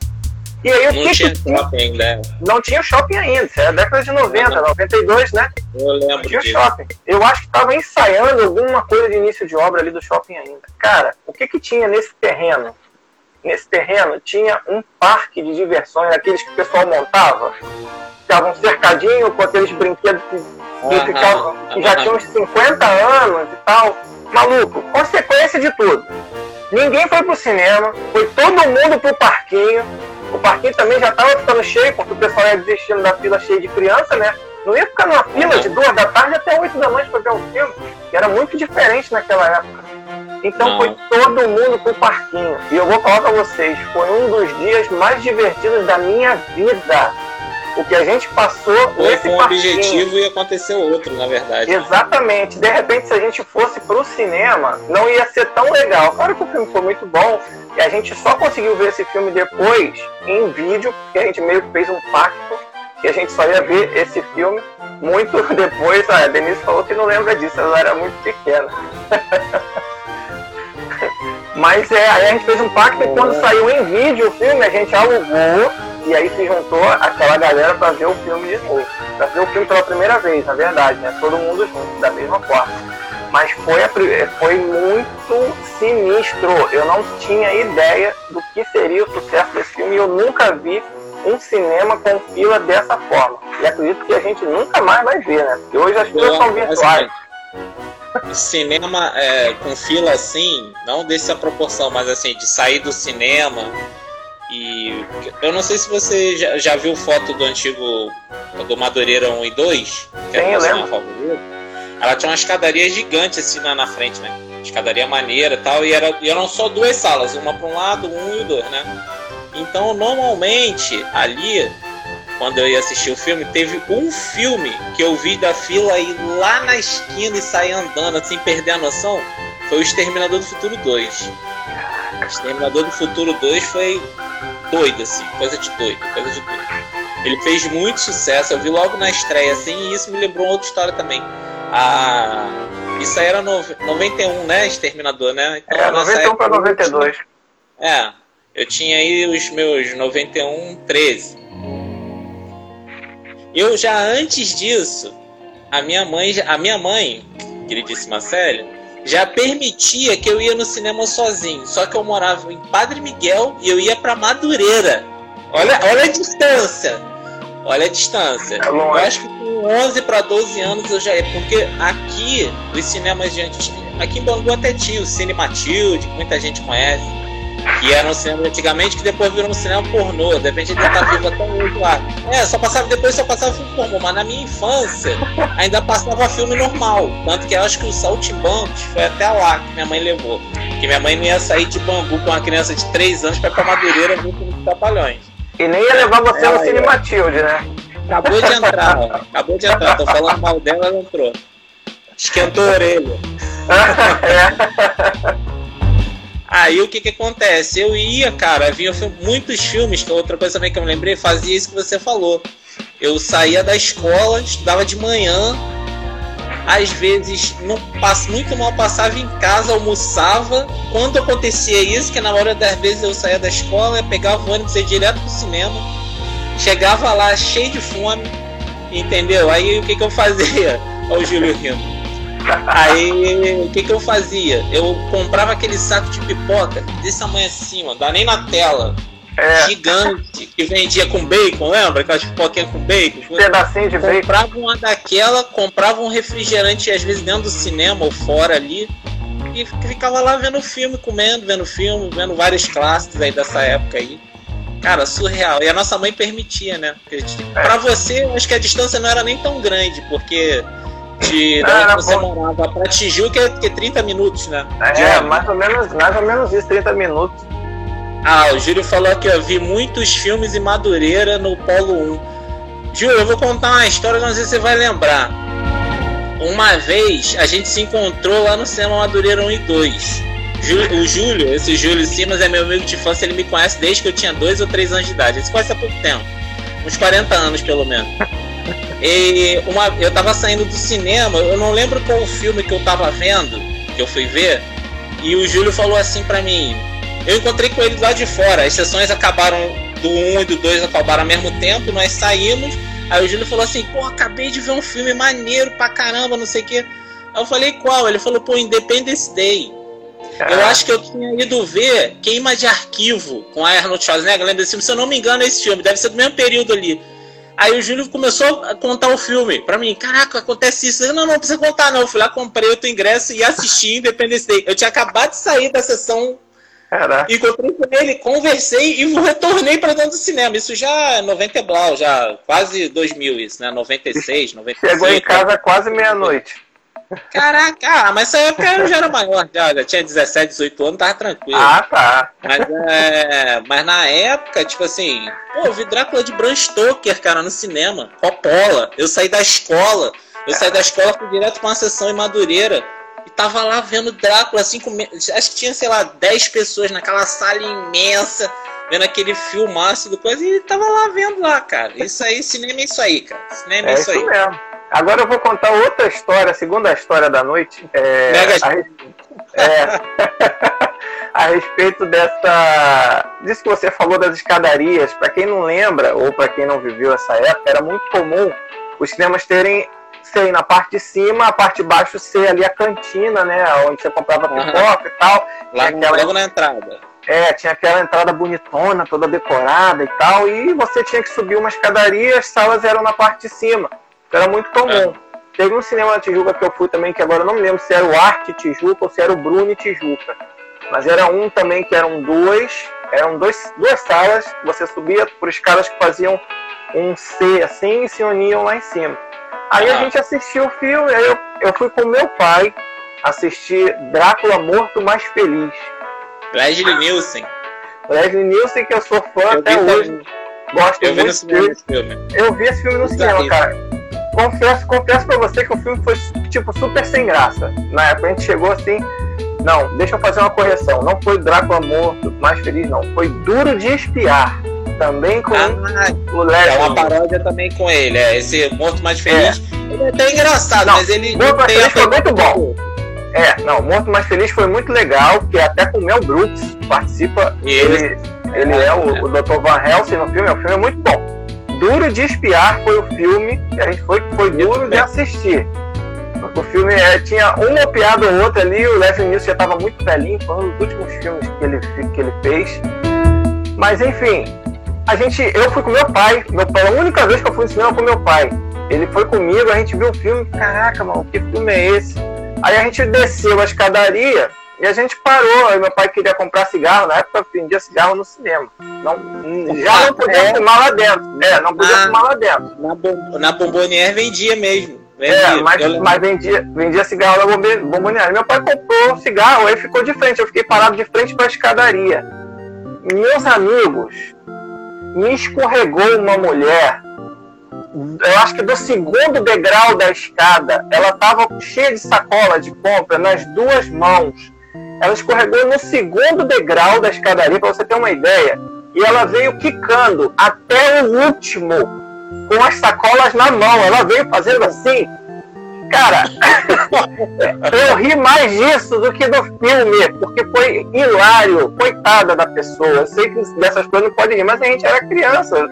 E aí o não que tinha que shopping ainda. Não tinha shopping ainda, isso era década de 90, Não. 92, né? Eu lembro Não tinha disso. shopping. Eu acho que estava ensaiando alguma coisa de início de obra ali do shopping ainda. Cara, o que que tinha nesse terreno? Nesse terreno tinha um parque de diversões, aqueles que o pessoal montava. Ficava um cercadinho com aqueles brinquedos que, que ficavam, que já tinham uns 50 anos e tal. Maluco, consequência de tudo. Ninguém foi pro cinema, foi todo mundo pro parquinho. O parquinho também já estava ficando cheio, porque o pessoal ia desistindo da fila cheia de criança, né? Não ia ficar numa fila de duas da tarde até oito da noite para ver um filme, que era muito diferente naquela época. Então Não. foi todo mundo pro parquinho. E eu vou falar pra vocês, foi um dos dias mais divertidos da minha vida. O que a gente passou Foi nesse com um parquinho. objetivo e aconteceu outro, na verdade. Exatamente. De repente, se a gente fosse pro cinema, não ia ser tão legal. Claro que o filme foi muito bom e a gente só conseguiu ver esse filme depois em vídeo, porque a gente meio que fez um pacto que a gente só ia ver esse filme muito <laughs> depois. A Denise falou que não lembra disso, ela era muito pequena. <laughs> Mas é, aí a gente fez um pacto e quando saiu em vídeo o filme, a gente alugou e aí se juntou aquela galera para ver o filme de novo. Pra ver o filme pela primeira vez, na verdade, né? Todo mundo junto, da mesma forma. Mas foi, a foi muito sinistro. Eu não tinha ideia do que seria o sucesso desse filme e eu nunca vi um cinema com fila dessa forma. E acredito que a gente nunca mais vai ver, né? Porque hoje as filas são virtuais. assim, cinema é, com fila assim, não dessa proporção, mas assim, de sair do cinema e. Eu não sei se você já, já viu foto do antigo. do Madureira 1 e 2, que era Sim, o favorito. Ela tinha uma escadaria gigante assim na, na frente, né? Escadaria maneira e tal, e, era, e eram só duas salas, uma para um lado, um e dois, né? Então, normalmente, ali, quando eu ia assistir o filme, teve um filme que eu vi da fila ir lá na esquina e sair andando, assim, perder a noção. Foi o Exterminador do Futuro 2. O Exterminador do Futuro 2 foi doido, assim, coisa de doido, coisa de doido. Ele fez muito sucesso, eu vi logo na estreia, assim, e isso me lembrou outra história também. Ah, isso aí era no, 91, né, Exterminador, né? Então, É, nessa 91 para época, 92. é, eu tinha aí os meus 91, 13. Eu já antes disso, a minha mãe, a minha mãe, queridíssima Célia, já permitia que eu ia no cinema sozinho. Só que eu morava em Padre Miguel e eu ia pra Madureira. Olha, olha a distância. Olha a distância. É Eu acho que com 11 para 12 anos eu já ia, porque aqui os cinemas de anti- aqui em Bangu até tinha o Cine Matilde, que muita gente conhece, que era um cinema antigamente que depois virou um cinema pornô, de repente ele tá vivo até hoje lá. É, só passava, depois só passava filme pornô, mas na minha infância ainda passava filme normal. Tanto que eu acho que o Saltimbancos foi até lá que minha mãe levou. Que minha mãe não ia sair de Bangu com uma criança de 3 anos pra ir pra Madureira ver filme de Trapalhões. E nem ia levar você é, no Cine Matilde, né? Acabou de entrar, ó. Acabou de entrar. Tô falando mal dela, ela entrou. Esquentou a orelha. <laughs> Aí o que que acontece? Eu ia, cara, havia muitos filmes, que é outra coisa também que eu me lembrei, fazia isso que você falou. Eu saía da escola, estudava de manhã, às vezes não passo muito mal passava em casa, almoçava. Quando acontecia isso, que na hora das vezes eu saía da escola, pegava o ônibus e ia direto pro cinema. Chegava lá cheio de fome, entendeu? Aí o que que eu fazia? <laughs> Olha o Júlio rindo. Aí o que, que eu fazia? Eu comprava aquele saco de pipoca desse tamanho assim, mano, dá nem na tela. É. Gigante, que vendia com bacon, lembra? Aquelas pipoquinhas com bacon. Pedacinho de bacon. Comprava uma daquela, comprava um refrigerante, às vezes dentro do cinema ou fora ali. E ficava lá vendo filme, comendo, vendo filme, vendo vários clássicos aí dessa época aí. Cara, surreal. E a nossa mãe permitia, né? Porque, é. Pra você, acho que a distância não era nem tão grande, porque de ah, onde você bom. morava para Tijuca é, que é 30 minutos, né? É, mais ou, menos, mais ou menos isso, 30 minutos. Ah, o Júlio falou que eu vi muitos filmes em Madureira no Polo 1. Júlio, eu vou contar uma história que não sei se você vai lembrar. Uma vez a gente se encontrou lá no cinema Madureira 1 e 2. O Júlio, esse Júlio Simas é meu amigo de infância, ele me conhece desde que eu tinha 2 ou 3 anos de idade. Ele se conhece há pouco tempo. Uns 40 anos, pelo menos. E uma, eu tava saindo do cinema, eu não lembro qual o filme que eu tava vendo, que eu fui ver, e o Júlio falou assim para mim. Eu encontrei com ele lá de fora, as sessões acabaram do 1 e do 2 acabaram ao mesmo tempo, nós saímos. Aí o Júlio falou assim: pô, acabei de ver um filme maneiro pra caramba, não sei o quê. Aí eu falei: qual? Ele falou: pô, Independence Day. Eu acho que eu tinha ido ver Queima de Arquivo com a Arnold Schwarzenegger. Lembra desse filme? Se eu não me engano, é esse filme. Deve ser do mesmo período ali. Aí o Júlio começou a contar o filme pra mim. Caraca, acontece isso. Eu, não, não precisa contar, não. Eu fui lá, comprei outro ingresso e assisti <laughs> Independence Day. Eu tinha acabado de sair da sessão. Caraca. Encontrei com ele, conversei e <laughs> retornei para dentro do cinema. Isso já é 90 blau, já quase 2000 isso, né? 96, 95. Chegou em casa quase meia-noite. Caraca, ah, mas essa época eu já era maior, já, já tinha 17, 18 anos, tava tranquilo. Ah, tá. Mas, é, mas na época, tipo assim, pô, eu vi Drácula de Bram Stoker, cara, no cinema, Coppola. Eu saí da escola, eu saí da escola, fui direto pra uma sessão em Madureira e tava lá vendo Drácula, assim, com, acho que tinha, sei lá, 10 pessoas naquela sala imensa, vendo aquele filmaço do coisa, e tava lá vendo lá, cara. Isso aí, cinema é isso aí, cara. Cinema é, é isso aí. Mesmo. Agora eu vou contar outra história, a segunda história da noite. É, a, é, <laughs> a respeito dessa. disso que você falou das escadarias. Para quem não lembra, ou para quem não viveu essa época, era muito comum os cinemas terem ser na parte de cima, a parte de baixo ser ali a cantina, né? Onde você comprava pipoca uhum. e tal. Lá aquela... logo na entrada. É, tinha aquela entrada bonitona, toda decorada e tal, e você tinha que subir uma escadaria, as salas eram na parte de cima. Era muito comum. É. Teve um cinema na Tijuca que eu fui também, que agora eu não me lembro se era o Arte Tijuca ou se era o Bruni Tijuca. Mas era um também que eram dois, eram dois, duas salas, você subia por escadas que faziam um C assim e se uniam lá em cima. Aí ah. a gente assistiu o filme, aí eu, eu fui com meu pai assistir Drácula Morto Mais Feliz. Leslie Nielsen. Leslie Nielsen, que eu sou fã eu até hoje. Gosto eu muito vi filme. Eu vi esse filme no cinema, cara confesso, confesso pra você que o filme foi, tipo, super sem graça. Na época a gente chegou assim. Não, deixa eu fazer uma correção. Não foi Drácula morto, mais feliz, não. Foi Duro de Espiar. Também com ah, o Leslie. É uma paródia também com ele. É, esse Morto Mais Feliz. É. Ele é até engraçado, não, mas ele. Morto Mais Feliz foi muito bom. É, não, Morto Mais Feliz foi muito legal, que até com o Mel Brooks participa. Ele, ele, ele é, é o, é. o Dr. Van Helsing no filme, o filme é muito bom. Duro de Espiar foi o filme que a gente foi, foi duro de assistir. O filme é, tinha uma piada ou outra ali, o Leslie Nielsen já estava muito velhinho, foi um dos últimos filmes que ele, que ele fez. Mas enfim, a gente, eu fui com meu pai, meu pai, a única vez que eu fui no cinema com meu pai. Ele foi comigo, a gente viu o filme, caraca, mano, que filme é esse? Aí a gente desceu a escadaria e a gente parou. Aí meu pai queria comprar cigarro, na época vendia cigarro no cinema. Não, já não podia é. fumar lá dentro. É, não podia ah, fumar lá dentro. Na, bom, na Bombonier vendia mesmo. Vendia. É, mas, mas vendia, vendia cigarro na Bombonier. Meu pai comprou um cigarro, aí ficou de frente. Eu fiquei parado de frente para a escadaria. Meus amigos, me escorregou uma mulher eu acho que do segundo degrau da escada, ela estava cheia de sacola de compra nas duas mãos. Ela escorregou no segundo degrau da escadaria, para você ter uma ideia, e ela veio quicando até o último, com as sacolas na mão. Ela veio fazendo assim. Cara, <laughs> eu ri mais disso do que do filme, porque foi hilário. Coitada da pessoa. Eu sei que dessas coisas não pode rir, mas a gente era criança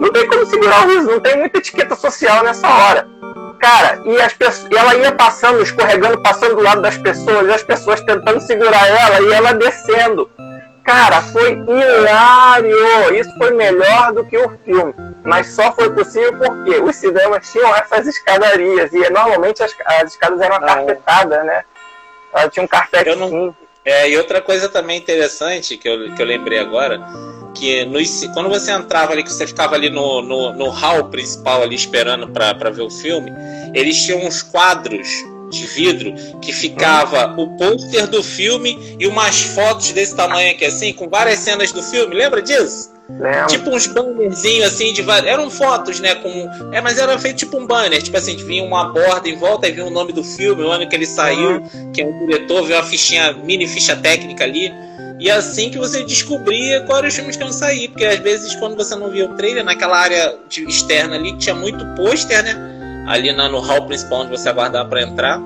não tem como segurar o riso, não tem muita etiqueta social nessa hora. Cara, e, as pessoas, e ela ia passando, escorregando, passando do lado das pessoas, e as pessoas tentando segurar ela e ela descendo. Cara, foi hilário! Isso foi melhor do que o filme. Mas só foi possível porque os cinemas tinham essas escadarias. E normalmente as, as escadas eram carpetadas, né? Ela tinha um carpetinho. Não... É, e outra coisa também interessante que eu, que eu lembrei agora que nos, quando você entrava ali, que você ficava ali no, no, no hall principal ali esperando para ver o filme, eles tinham uns quadros de vidro que ficava o pôster do filme e umas fotos desse tamanho aqui assim, com várias cenas do filme, lembra disso? Lembra. Tipo uns bannerzinhos assim de várias. Eram fotos, né? Com... É, mas era feito tipo um banner. Tipo assim, vinha uma borda em volta e vinha o nome do filme, o ano que ele saiu, quem é o diretor, veio a fichinha, mini ficha técnica ali. E assim que você descobria quais os filmes que iam sair. Porque às vezes, quando você não via o trailer, naquela área externa ali, tinha muito pôster, né? Ali na, no hall principal onde você aguardava para entrar.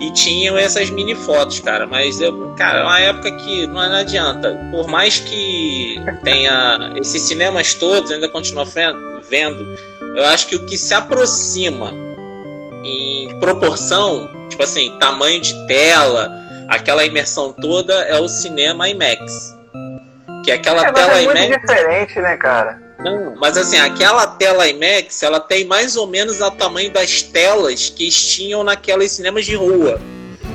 E tinham essas mini fotos, cara. Mas, eu, cara, é uma época que não adianta. Por mais que tenha esses cinemas todos, ainda continua vendo. Eu acho que o que se aproxima em proporção, tipo assim, tamanho de tela aquela imersão toda é o cinema IMAX. Que é aquela é, tela é IMAX. muito diferente, né, cara? Não, mas assim, aquela tela IMAX, ela tem mais ou menos o tamanho das telas que tinham naquelas cinemas de rua.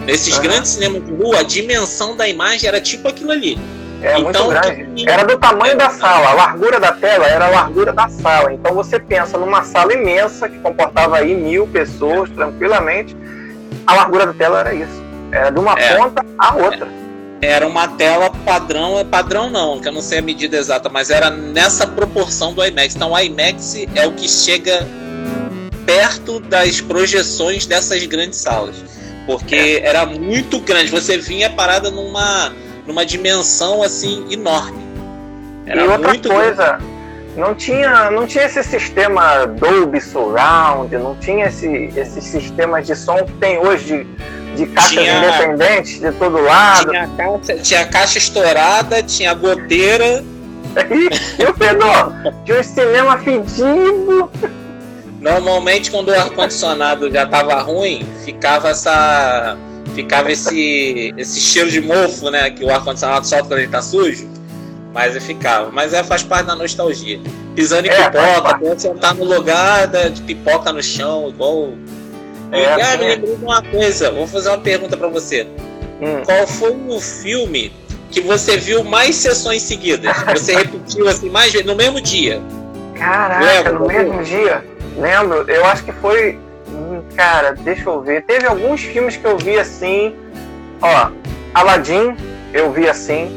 Nesses uhum. grandes cinemas de rua, a dimensão da imagem era tipo aquilo ali. É então, muito grande. Era do tamanho da sala, a largura da tela era a largura da sala. Então você pensa numa sala imensa que comportava aí mil pessoas tranquilamente, a largura da tela era isso. Era de uma é. ponta à outra. Era uma tela padrão, é padrão não, que eu não sei a medida exata, mas era nessa proporção do IMAX. Então o IMAX é o que chega perto das projeções dessas grandes salas. Porque é. era muito grande, você vinha parada numa, numa dimensão assim enorme. Era e outra coisa, grande. não tinha, não tinha esse sistema Dolby Surround, não tinha esse, esses sistemas de som que tem hoje de de caixas tinha, independentes de todo lado. Tinha caixa, tinha caixa estourada, tinha goteira. <laughs> e o Pedro, tinha um cinema fedido. Normalmente quando o ar-condicionado já tava ruim, ficava essa. Ficava esse, esse cheiro de mofo, né? Que o ar-condicionado solta quando ele tá sujo. Mas ficava. Mas é, faz parte da nostalgia. Pisando em é, pipoca, sentar no lugar de pipoca no chão, igual é, ah, me lembrei de uma coisa. Vou fazer uma pergunta para você. Hum. Qual foi o filme que você viu mais sessões seguidas? Você repetiu assim mais vezes no mesmo dia? Caraca, Lembra, no mesmo dia? Lembro. Eu acho que foi. Hum, cara, deixa eu ver. Teve alguns filmes que eu vi assim. Ó, Aladdin, eu vi assim.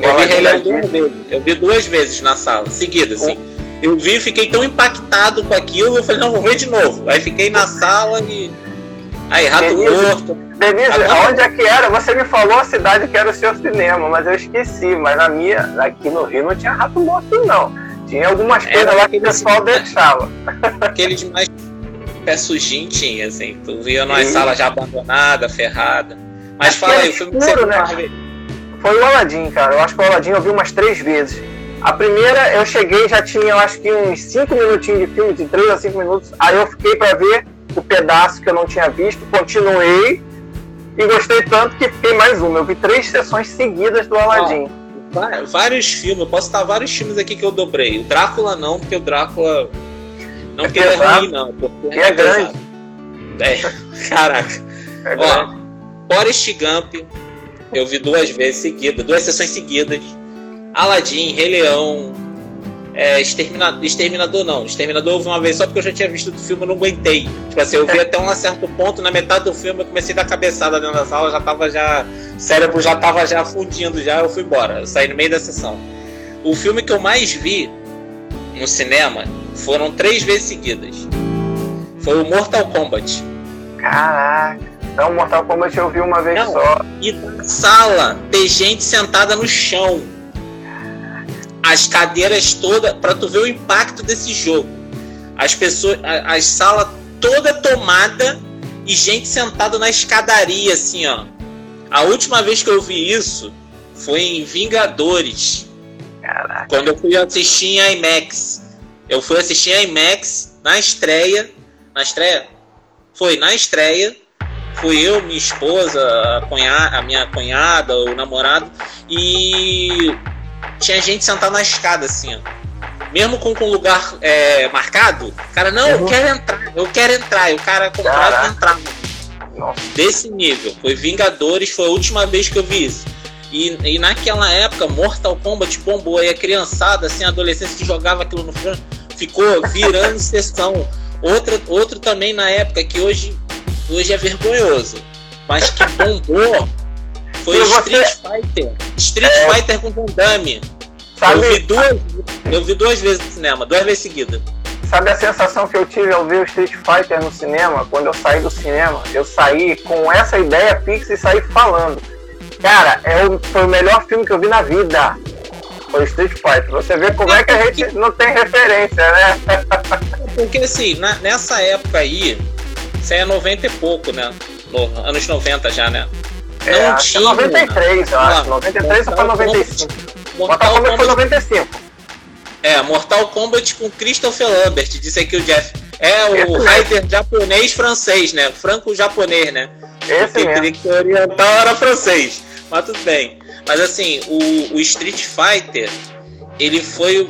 Eu vi vezes. Eu vi duas vezes na sala, seguidas, assim. Eu vi e fiquei tão impactado com aquilo, eu falei, não, vou ver de novo. Aí fiquei na sala e. Aí, Rato Morto. Denise, Agora... onde é que era? Você me falou a cidade que era o seu cinema, mas eu esqueci. Mas na minha, aqui no Rio, não tinha Rato Morto, não. Tinha algumas coisas lá que o pessoal deixava. Aquele de mais pé sujinho tinha, assim. Tu via numa sala já abandonada, ferrada. Mas fala aí, o filme escuro, que você né? Foi o Aladdin, cara. Eu acho que o Aladdin eu vi umas três vezes. A primeira eu cheguei, já tinha eu acho que uns 5 minutinhos de filme, de 3 a 5 minutos. Aí eu fiquei para ver o pedaço que eu não tinha visto, continuei e gostei tanto que fiquei mais uma. Eu vi três sessões seguidas do Aladdin. Ah, vários filmes, eu posso citar vários filmes aqui que eu dobrei. O Drácula não, porque o Drácula. Não é porque ele é ruim, não. Porque é, é grande. É, <laughs> caraca. É Ó, Forrest Gump, eu vi duas vezes seguidas, duas sessões seguidas. Aladdin, Rei Leão, é, Exterminador, Exterminador não. Exterminador eu vi uma vez só porque eu já tinha visto do filme e não aguentei. Tipo assim, eu vi até um certo ponto, na metade do filme eu comecei a dar cabeçada dentro da sala, já tava já. O cérebro já tava já fundindo, já eu fui embora. Eu saí no meio da sessão. O filme que eu mais vi no cinema foram três vezes seguidas. Foi o Mortal Kombat. Caraca. Então, Mortal Kombat eu vi uma vez Não. só. E na sala tem gente sentada no chão. As cadeiras todas, pra tu ver o impacto desse jogo. As pessoas, a- as salas toda tomada e gente sentada na escadaria, assim, ó. A última vez que eu vi isso foi em Vingadores, Caraca. quando eu fui assistir em IMAX. Eu fui assistir em IMAX na estreia. Na estreia? Foi na estreia. Fui eu, minha esposa, a, cunha- a minha cunhada, o namorado. E tinha gente sentada na escada, assim, ó. Mesmo com, com lugar é, marcado, o cara, não, eu Uhum. quero entrar, eu quero entrar. E o cara comprava e entrava Nossa. desse nível. Foi Vingadores, foi a última vez que eu vi isso. E, e naquela época, Mortal Kombat bombou. E a criançada, assim, a adolescência que jogava aquilo no ficou virando <laughs> sessão. Outra, outro também na época, que hoje, hoje é vergonhoso, mas que bombou, foi você- Street Fighter. Street É. Fighter com Van Damme. Sabe, Eu vi duas, eu vi duas vezes no cinema, duas vezes seguidas. sabe a sensação que eu tive ao ver o Street Fighter no cinema? Quando eu saí do cinema, eu saí com essa ideia fixa e saí falando. Cara, é o, foi o melhor filme que eu vi na vida. Foi o Street Fighter. Você vê como é que a gente não tem referência, né? <laughs> Porque assim, na- nessa época aí, isso aí é 90 e pouco, né? No- anos 90 já, né? É, Não é tinha. 93, eu acho. 93 ou foi Mortal 95? Mortal Mortal Kombat foi Kombat, 95. é, Mortal Kombat com Christopher Lambert, disse aqui o Jeff. É o. Raider japonês-francês, né? Franco-japonês, né? Esse Porque mesmo. que oriental era francês. Mas tudo bem. Mas assim, o, o Street Fighter, ele foi um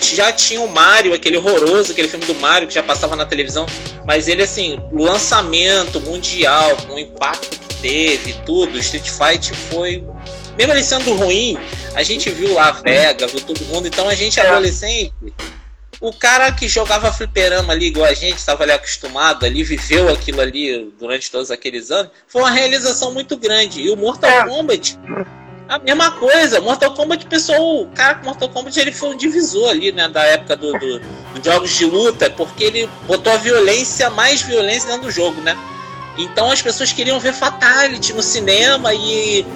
já tinha o Mario, aquele horroroso, aquele filme do Mario que já passava na televisão, mas ele assim, o lançamento mundial, com o impacto que teve, tudo, Street Fighter foi mesmo ele sendo ruim, a gente viu lá a Vega, viu todo mundo, então a gente É. adolescente, o cara que jogava fliperama ali igual a gente, estava ali acostumado ali, viveu aquilo ali durante todos aqueles anos, foi uma realização muito grande. E o Mortal É. Kombat, a mesma coisa. Mortal Kombat, pessoal, o cara com Mortal Kombat ele foi um divisor ali, né, da época do, do- dos jogos de luta, porque ele botou a violência, mais violência dentro do jogo, né? Então as pessoas queriam ver Fatality no cinema e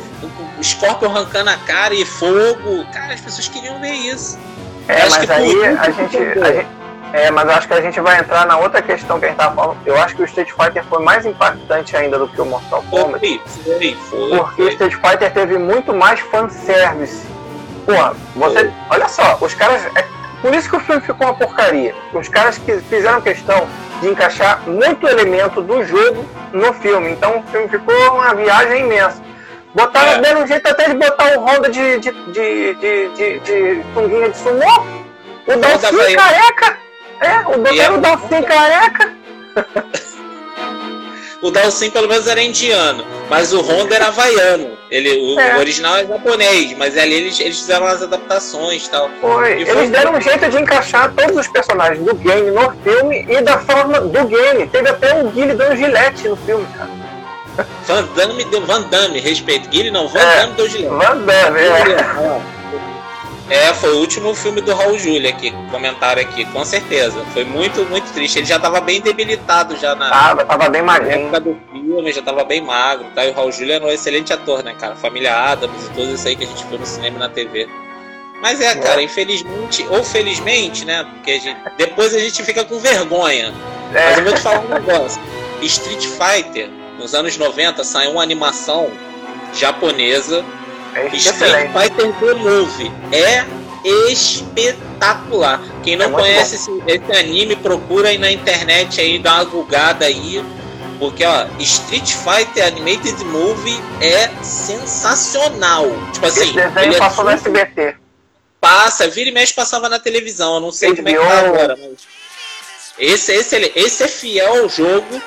o, Scorpion arrancando a cara e fogo. Cara, as pessoas queriam ver isso. É, mas aí a que gente, a gente- É, mas eu acho que a gente vai entrar na outra questão que a gente tava falando. Eu acho que o Street Fighter foi mais impactante ainda do que o Mortal Kombat. Foi, foi, foi. Porque o Street Fighter teve muito mais fanservice. Porra, você. Olha só, os caras. É, por isso que o filme ficou uma porcaria. Os caras que fizeram questão de encaixar muito elemento do jogo no filme. Então o filme ficou uma viagem imensa. Botaram, É. deram um jeito até de botar o Honda de, de, de, de, de, de tunguinha de sumô. O Dalsin veio. careca. É, o E é botaram o careca. <laughs> O Dalsin pelo menos era indiano, mas o Honda era havaiano. Ele, o, É. original é japonês, mas ali eles, eles fizeram as adaptações e tal. Foi. E foi- Eles deram um jeito de encaixar todos os personagens do game no filme e da forma do game. Teve até o Guile dando gilete no filme, cara. Van Damme Van Damme, respeito. Guilherme não, Van É. Damme deu Gillette. Van Damme, é. É, foi o último filme do Raul Júlia aqui, comentaram aqui, com certeza. Foi muito, muito triste. Ele já tava bem debilitado já na, Tava, tava bem na magrinho. época do filme, já tava bem magro, tá? E o Raul Júlia era um excelente ator, né, cara? Família Adams e tudo isso aí que a gente viu no cinema e na TV. Mas é, cara, infelizmente, ou felizmente, né? Porque a gente- depois a gente fica com vergonha. Mas eu É, vou te falar um negócio. Street Fighter, nos anos 90, saiu uma animação japonesa é Street excelente. Fighter The Movie é espetacular. Quem não É conhece esse, esse anime, procura aí na internet aí, dá uma bugada aí. Porque, ó, Street Fighter Animated Movie é sensacional. Tipo assim, Esse desenho ele é passou no super- SBT. passa, vira e mexe passava na televisão. Eu não sei como é que HBO. tá agora, mas. Esse, esse, ele- esse é fiel ao jogo.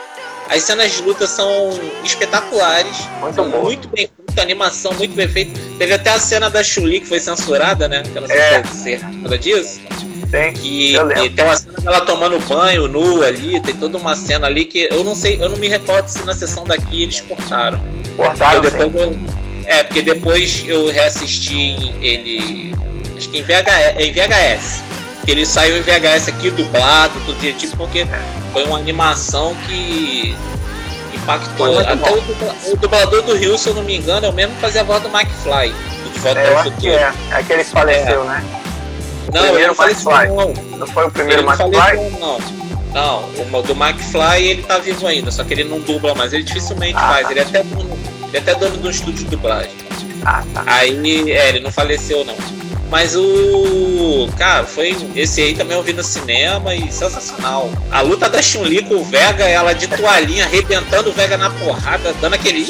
As cenas de luta são espetaculares. Muito bom. Muito bem animação muito bem feita. Teve até a cena da Chuli que foi censurada, né? Que eu não sei É. se você nada disso. Tem. Que, Eu que tem uma cena dela tomando banho nu ali, tem toda uma cena ali que eu não sei, eu não me recordo se na sessão daqui eles cortaram. Cortado, Eu depois eu- é, porque depois eu reassisti ele. Acho que em VHS. Em VHS. Que ele saiu em VHS aqui, dublado, tudo direitinho, porque foi uma animação que impactou. Até o, o dublador do Rio, se eu não me engano, é o mesmo que fazia a voz do McFly, do De Volta É, para o Futuro. é. É aquele que faleceu, né? O Não, ele primeiro não McFly. não. Não foi o Ele primeiro não McFly? faleceu não. Não, o do McFly ele tá vivo ainda, só que ele não dubla mais, ele dificilmente Ah, faz. tá. Ele é até dono, ele é até dono de um estúdio de dublagem. Ah, tá. Aí, é, ele não faleceu não. Mas o. Cara, foi. Esse aí também eu vi no cinema e sensacional. A luta da Chun-Li com o Vega, ela de toalhinha, arrebentando o Vega na porrada, dando aquele.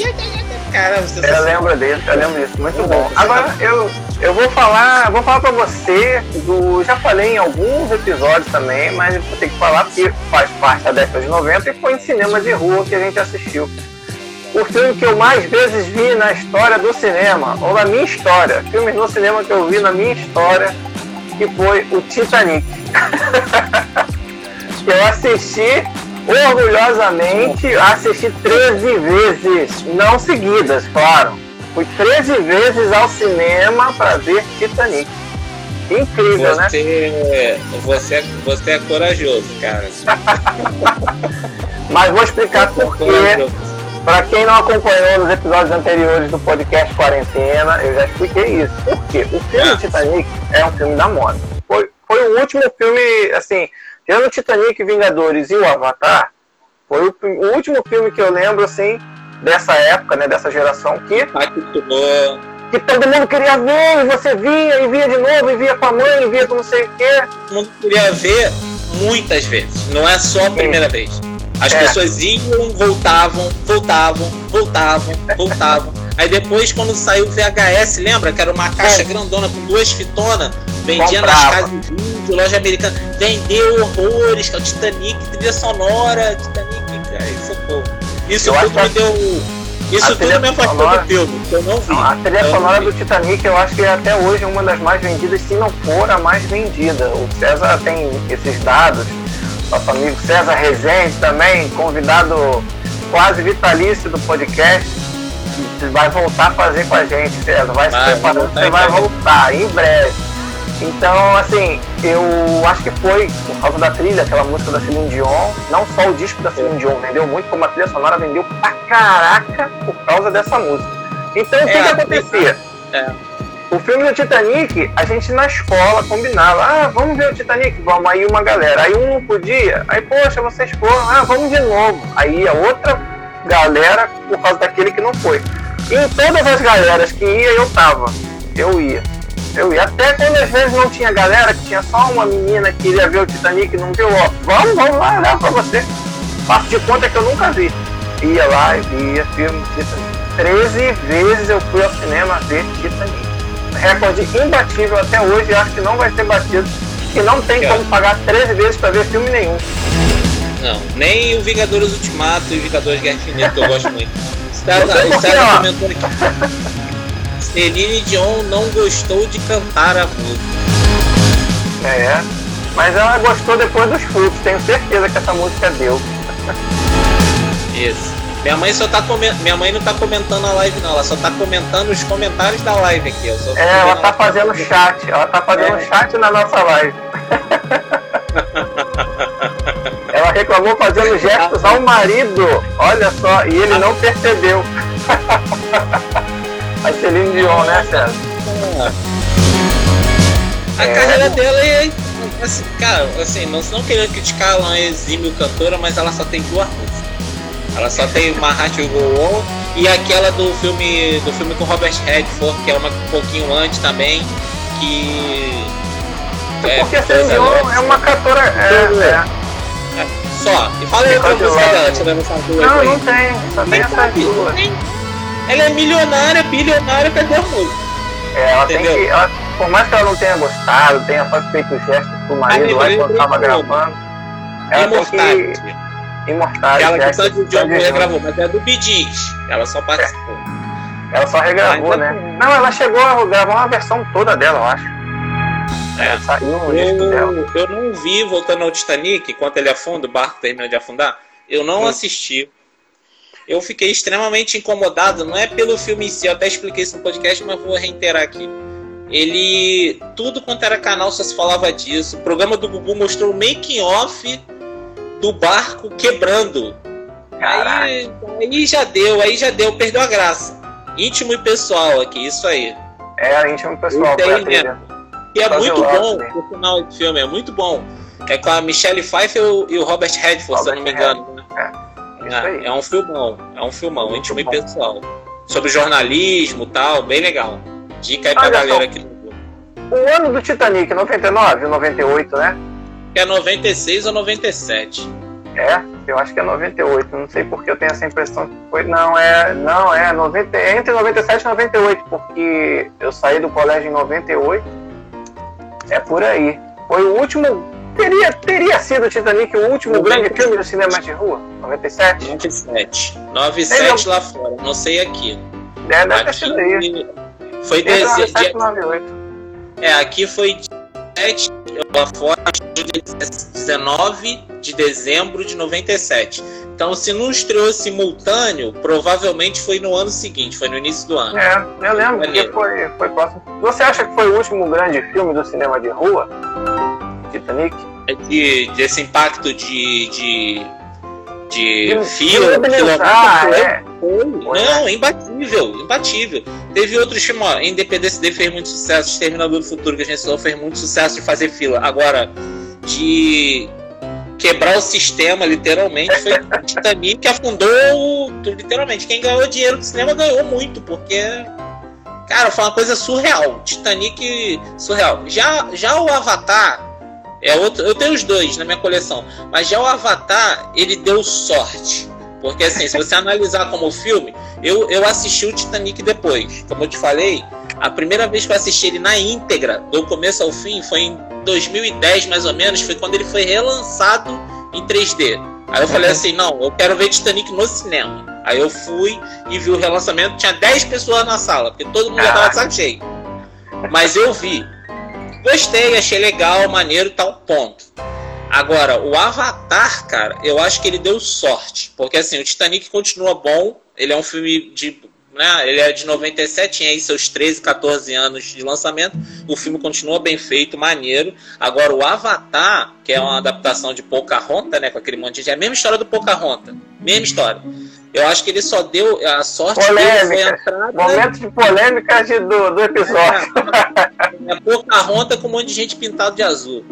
Cara, Eu lembro disso, eu lembro disso, muito bom. Agora eu, eu vou falar, vou falar pra você do. Já falei em alguns episódios também, mas vou ter que falar porque faz parte da década de 90 e foi em cinema de rua que a gente assistiu. O filme que eu mais vezes vi na história do cinema, ou na minha história, filmes no cinema que eu vi na minha história, que foi o Titanic. <laughs> eu assisti orgulhosamente, assisti 13 vezes, não seguidas, claro. Fui 13 vezes ao cinema para ver Titanic. Incrível, né? Você, você, é- você é corajoso, cara. <laughs> Mas vou explicar por quê. Para quem não acompanhou nos episódios anteriores do podcast Quarentena, eu já expliquei isso. Por quê? O filme É. Titanic é um filme da moda. Foi, foi o último filme, assim, tirando Titanic, Vingadores e o Avatar, foi o, o último filme que eu lembro, assim, dessa época, né, dessa geração, que, Impactou. que todo mundo queria ver, e você via, e via de novo, e via com a mãe, e via com não sei o quê. Todo mundo queria ver muitas vezes. Não é só a primeira vez. As É. pessoas iam, voltavam, voltavam, voltavam, voltavam. Aí depois, quando saiu o VHS, lembra que era uma caixa É. grandona com duas fitonas, vendia nas Comprava. casas de vídeo, loja americana, vendeu horrores, que é o Titanic, trilha sonora, Titanic, cara, isso, pô. Isso Eu tudo me deu. Isso tudo me afastou sonora- do filme, que eu não vi. A trilha sonora do Titanic eu acho que é até hoje uma das mais vendidas, se não for a mais vendida. O César tem esses dados, nosso amigo César Rezende também, convidado quase vitalício do podcast, que vai voltar a fazer com a gente, César. Vai, Vai, se preparando, você vai breve. voltar em breve. Então, assim, eu acho que foi por causa da trilha, aquela música da Celine Dion, não só o disco da Celine Dion vendeu muito, como a trilha sonora vendeu pra caraca por causa dessa música. Então, o que, É, que acontecia? É. O filme do Titanic, a gente na escola combinava, ah, vamos ver o Titanic, vamos aí uma galera. Aí um não podia, aí, poxa, vocês foram, ah, vamos de novo. Aí a outra galera, por causa daquele que não foi. E em todas as galeras que ia, eu tava. Eu ia. Eu ia. Até quando às vezes não tinha galera, que tinha só uma menina que queria ver o Titanic e não viu, ó, vamos, vamos lá, dá pra você. Faço de conta que eu nunca vi. Ia lá e via filme Titanic. 13 vezes eu fui ao cinema ver Titanic recorde imbatível até hoje e acho que não vai ser batido. Que não tem É. como pagar 13 vezes para ver filme nenhum. Não, nem o Vingadores Ultimato e o Vingadores Guerra Infinita, que eu gosto muito. César ó. comentou aqui. Celine Dion não gostou de cantar a música. É. Mas ela gostou depois dos frutos, tenho certeza que essa música deu. Isso. Minha mãe só tá comentando. Minha mãe não tá comentando a live, não. Ela só tá comentando os comentários da live aqui. É, ela tá fazendo chat, ela tá fazendo É. chat na nossa live. <laughs> ela reclamou fazendo gestos ao marido, olha só, e ele não percebeu. <laughs> A Celine Dion, né, César? A É. carreira dela é. Assim, cara, assim, não, não querendo criticar, ela é exímio cantora, mas ela só tem duas músicas. Ela só tem uma Heart Go On e aquela do filme do filme com Robert Redford, que é uma um pouquinho antes também, que. Porque a Celine Dion é uma cantora. É, é. Só. E fala aí outra música dela, tirando essa duas Não, aí. não tem, só tem essas sabe, duas. Ela é milionária, bilionária, cadê a música? É, ela tem Entendeu? que. ela- por mais que ela não tenha gostado, tenha feito gestos pro marido lá enquanto ele- tava gravando, ela tem que. Imortais. Aquela que só de John regravou, mas é do Bidix. Ela só participou. É. Ela só regravou, né? É. Não, ela chegou a gravar uma versão toda dela, eu acho. É. Saiu um eu, eu não vi, voltando ao Titanic, enquanto ele afunda, o barco termina de afundar, eu não Sim. assisti. Eu fiquei extremamente incomodado, não é pelo filme em si, eu até expliquei isso no podcast, mas vou reiterar aqui. Ele. Tudo quanto era canal só se falava disso. O programa do Gugu mostrou o making off do barco quebrando. Aí, aí já deu, aí já deu, perdeu a graça. Íntimo e pessoal aqui, isso aí. É, íntimo e pessoal. Foi e é muito bom né? o final do filme, é muito bom. É com a Michelle Pfeiffer e o Robert Redford, Robert se eu não me engano. Né? É, é, é, um filmão, é um filmão, muito íntimo bom. e pessoal. Sobre jornalismo e tal, bem legal. Dica aí pra Olha galera aqui O ano do Titanic, 99 ou 98, né? É 96 ou 97. É, eu acho que é 98. Não sei porque eu tenho essa impressão que foi. Não, é. Não, é 90, é entre 97 e 98, porque eu saí do colégio em 98. É por aí. Foi o último. Teria, teria sido o Titanic o último 97. grande filme do cinema de rua? 97? 97. 97 lá fora, não sei aqui. É, deve ter sido aí. Foi de, 97, 98. É, aqui foi 7 lá fora, dia 19 de dezembro de 97. Então, se não estreou simultâneo, provavelmente foi no ano seguinte, foi no início do ano. É, eu lembro que foi, foi próximo. Você acha que foi o último grande filme do cinema de rua? Titanic? É de, desse impacto de, de de, fila, ah, é. Não, imbatível, imbatível. Teve outros filmes, ó, Independência D fez muito sucesso, Exterminador do Futuro, que a gente só fez muito sucesso de fazer fila. Agora, de quebrar o sistema, literalmente, foi o Titanic que afundou, literalmente. Quem ganhou dinheiro do cinema ganhou muito, porque Cara, foi uma coisa surreal. Titanic surreal. Já, já o Avatar, é outro, eu tenho os dois na minha coleção. Mas já o Avatar, ele deu sorte. Porque assim, se você analisar como filme, eu, eu assisti o Titanic depois. Como eu te falei, a primeira vez que eu assisti ele na íntegra, do começo ao fim, foi em 2010 mais ou menos, foi quando ele foi relançado em 3D. Aí eu falei assim, não, eu quero ver Titanic no cinema. Aí eu fui e vi o relançamento, tinha 10 pessoas na sala, porque todo mundo já tava de saco cheio. Mas eu vi. Gostei, achei legal, maneiro tal, ponto. Agora, o Avatar, cara, eu acho que ele deu sorte. Porque assim, o Titanic continua bom. Ele é um filme de. Né, ele é de 97, tinha aí seus 13, 14 anos de lançamento. O filme continua bem feito, maneiro. Agora, o Avatar, que é uma adaptação de Pocahontas, né? Com aquele monte de gente. É a mesma história do Pocahontas. Mesma história. Eu acho que ele só deu. A sorte polêmica. dele foi entrada. Momento de polêmica de, do, do episódio. É, é Pocahontas com um monte de gente pintado de azul.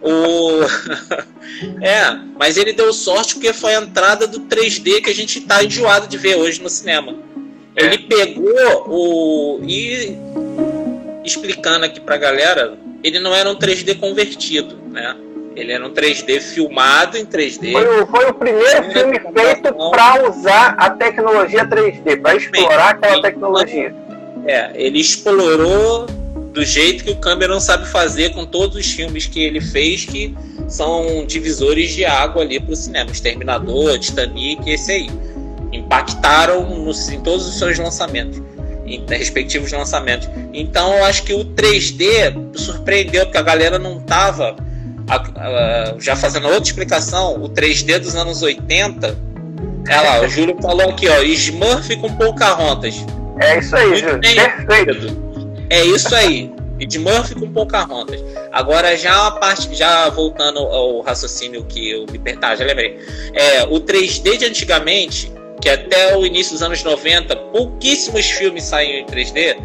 O... <laughs> é, mas ele deu sorte porque foi a entrada do 3D que a gente tá enjoado de ver hoje no cinema. É. Ele pegou o. E explicando aqui pra galera, ele não era um 3D convertido, né? Ele era um 3D filmado em 3D. Foi o, foi o primeiro filme feito para usar a tecnologia 3D, para explorar aquela tecnologia. É, ele explorou do jeito que o Cameron sabe fazer com todos os filmes que ele fez, que são divisores de água ali para o cinema. Exterminador, Titanic, esse aí. Impactaram em todos os seus lançamentos, em respectivos lançamentos. Então eu acho que o 3D surpreendeu, porque a galera não tava. já fazendo outra explicação, o 3D dos anos 80. É lá, o Júlio falou aqui, ó, Smurf com Pocahontas. É isso aí, Júlio. Perfeito. É isso aí. E de Murphy com Pocahontas. Agora, já parte, já voltando ao raciocínio que eu me já lembrei. É, o 3D de antigamente, que até o início dos anos 90, pouquíssimos filmes saíam em 3D,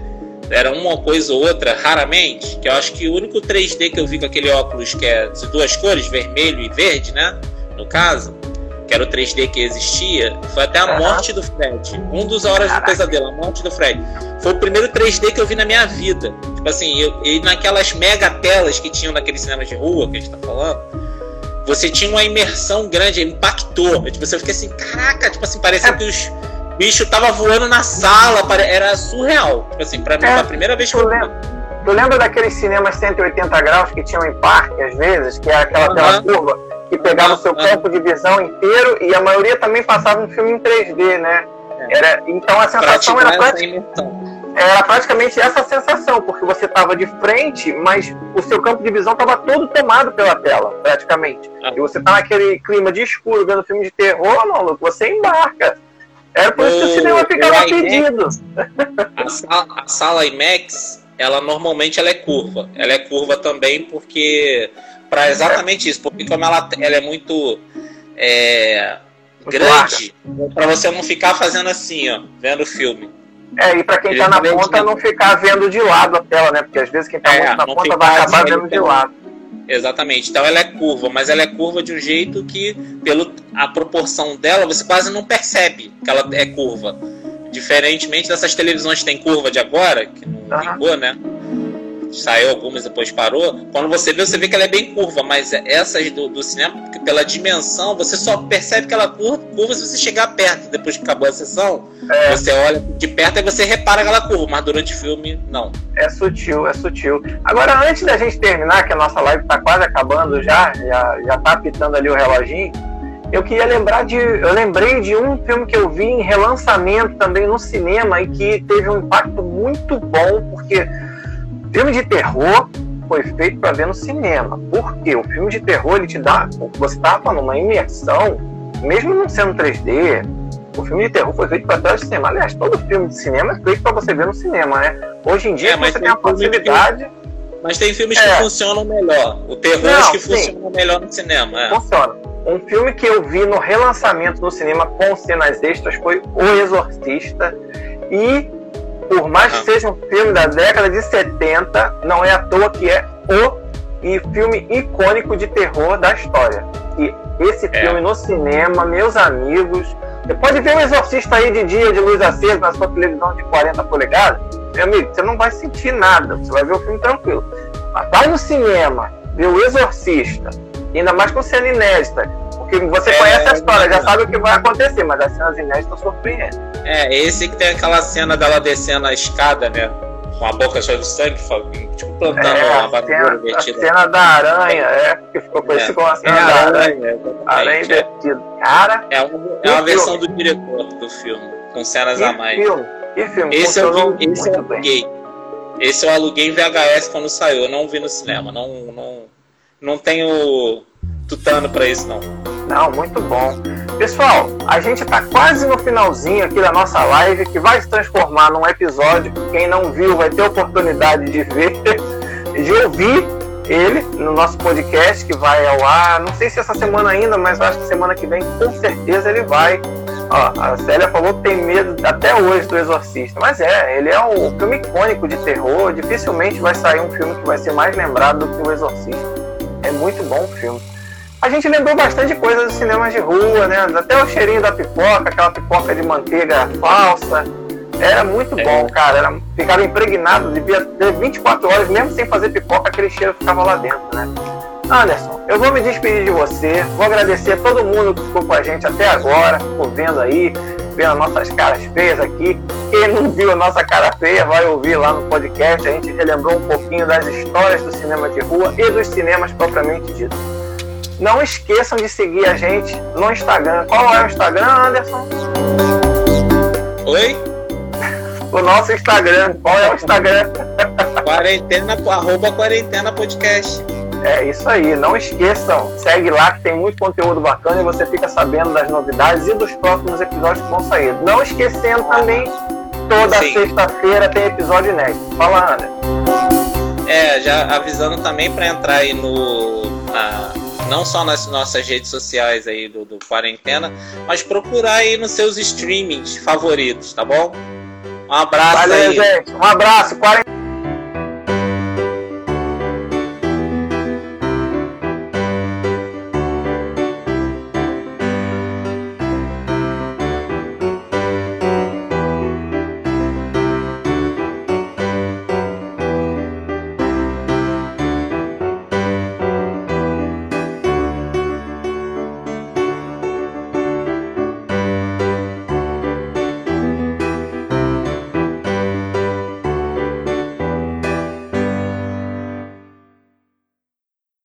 era uma coisa ou outra, raramente, que eu acho que o único 3D que eu vi com aquele óculos que é de duas cores, vermelho e verde, né? No caso, que era o 3D que existia, foi até a morte do Fred. Um dos Horas do Pesadelo, a morte do Fred. Foi o primeiro 3D que eu vi na minha vida. Tipo assim, eu, e naquelas mega telas que tinham naquele cinema de rua que a gente tá falando, você tinha uma imersão grande, impactou. Tipo, você fica assim, caraca, tipo assim, parecia é. que os bichos tava voando na sala, era surreal. Tipo assim, pra mim, é, a primeira vez que eu. Lembro. Tu lembra daqueles cinemas 180 graus que tinham em parque, às vezes, que é aquela uhum. tela curva? Que pegava o seu campo de visão inteiro e a maioria também passava um filme em 3D, né? É. Era, então a sensação era, praticamente, era praticamente essa sensação, porque você estava de frente, mas o seu campo de visão estava todo tomado pela tela, praticamente. Ah. E você tá naquele clima de escuro, vendo filme de terror, maluco, você embarca. Era por isso que o cinema ficava pedido. A sala, a sala IMAX, ela normalmente ela é curva. Ela é curva também porque para exatamente isso, porque como ela, ela é muito é, grande, para você não ficar fazendo assim, ó, vendo o filme. É, e para quem está na ponta não ficar vendo de lado a tela, né? Porque às vezes quem está é, muito na ponta vai acabar vendo de lado. Exatamente. Então ela é curva, mas ela é curva de um jeito que, pela a proporção dela, você quase não percebe que ela é curva. Diferentemente dessas televisões que tem curva de agora, que não uhum. vingou, né? Saiu algumas depois parou. Quando você vê, você vê que ela é bem curva, mas essas do, do cinema, pela dimensão, você só percebe que ela curva, curva se você chegar perto. Depois que acabou a sessão, é. você olha de perto e você repara aquela curva, mas durante o filme, não. É sutil, é sutil. Agora, antes da gente terminar, que a nossa live está quase acabando já, já, já tá apitando ali o reloginho. Eu queria lembrar de. Eu lembrei de um filme que eu vi em relançamento também no cinema e que teve um impacto muito bom, porque filme de terror foi feito para ver no cinema. Porque o filme de terror ele te dá, você está falando, uma imersão, mesmo não sendo 3D. O filme de terror foi feito para trás do cinema. Aliás, todo filme de cinema é feito para você ver no cinema, né? Hoje em dia é, você tem a possibilidade. Mas tem filmes é. que funcionam melhor. O terror não, que sim. funciona melhor no cinema. É. Funciona. Um filme que eu vi no relançamento no cinema com cenas extras foi O Exorcista. E por mais que seja um filme da década de 70, não é à toa que é o e filme icônico de terror da história. E esse é. filme no cinema, meus amigos, você pode ver o Exorcista aí de dia, de luz acesa, na sua televisão de 40 polegadas, meu amigo, você não vai sentir nada, você vai ver o filme tranquilo. Mas vai no cinema, ver o Exorcista, ainda mais com cena inédita, porque você é, conhece a história, já sabe o que vai acontecer, mas as cenas inéditas surpreendem. É, esse que tem aquela cena dela descendo a escada, né? Com a boca cheia de sangue, tipo plantando é, uma barulho invertida. A cena da aranha, é, que ficou conhecido é, como a cena é, da aranha. Aranha invertida. Cara, é uma, é uma versão do diretor do filme, com cenas que a mais. Filme, que filme? Esse eu, vi, esse eu aluguei. Esse eu aluguei em VHS quando saiu, eu não vi no cinema. Não, não, não tenho tutano pra isso, não. Não, muito bom. Pessoal, a gente está quase no finalzinho aqui da nossa live, que vai se transformar num episódio. Quem não viu vai ter oportunidade de ver, <laughs> de ouvir ele no nosso podcast que vai ao ar. Não sei se essa semana ainda, mas acho que semana que vem com certeza ele vai. Ó, a Célia falou que tem medo até hoje do Exorcista, mas é, ele é um filme icônico de terror. Dificilmente vai sair um filme que vai ser mais lembrado do que o Exorcista. É muito bom o filme a gente lembrou bastante coisa dos cinemas de rua, né? Até o cheirinho da pipoca, aquela pipoca de manteiga falsa. Era muito é. bom, cara. Era, ficava impregnado, devia ter 24 horas, mesmo sem fazer pipoca, aquele cheiro ficava lá dentro, né? Anderson, eu vou me despedir de você, vou agradecer a todo mundo que ficou com a gente até agora, ficou vendo aí, vendo nossas caras feias aqui. Quem não viu a nossa cara feia vai ouvir lá no podcast. A gente relembrou um pouquinho das histórias do cinema de rua e dos cinemas propriamente ditos. Não esqueçam de seguir a gente no Instagram. Qual é o Instagram, Anderson? Oi? O nosso Instagram. Qual é o Instagram? Quarentena, arroba quarentena podcast. É isso aí, não esqueçam, segue lá que tem muito conteúdo bacana e você fica sabendo das novidades e dos próximos episódios que vão sair. Não esquecendo também, toda sexta-feira tem episódio inédito. Fala, Ana. É, já avisando também para entrar aí no na, não só nas nossas redes sociais aí do, do Quarentena, mas procurar aí nos seus streamings favoritos, tá bom? Um abraço Valeu, aí. gente. Um abraço. Quarentena.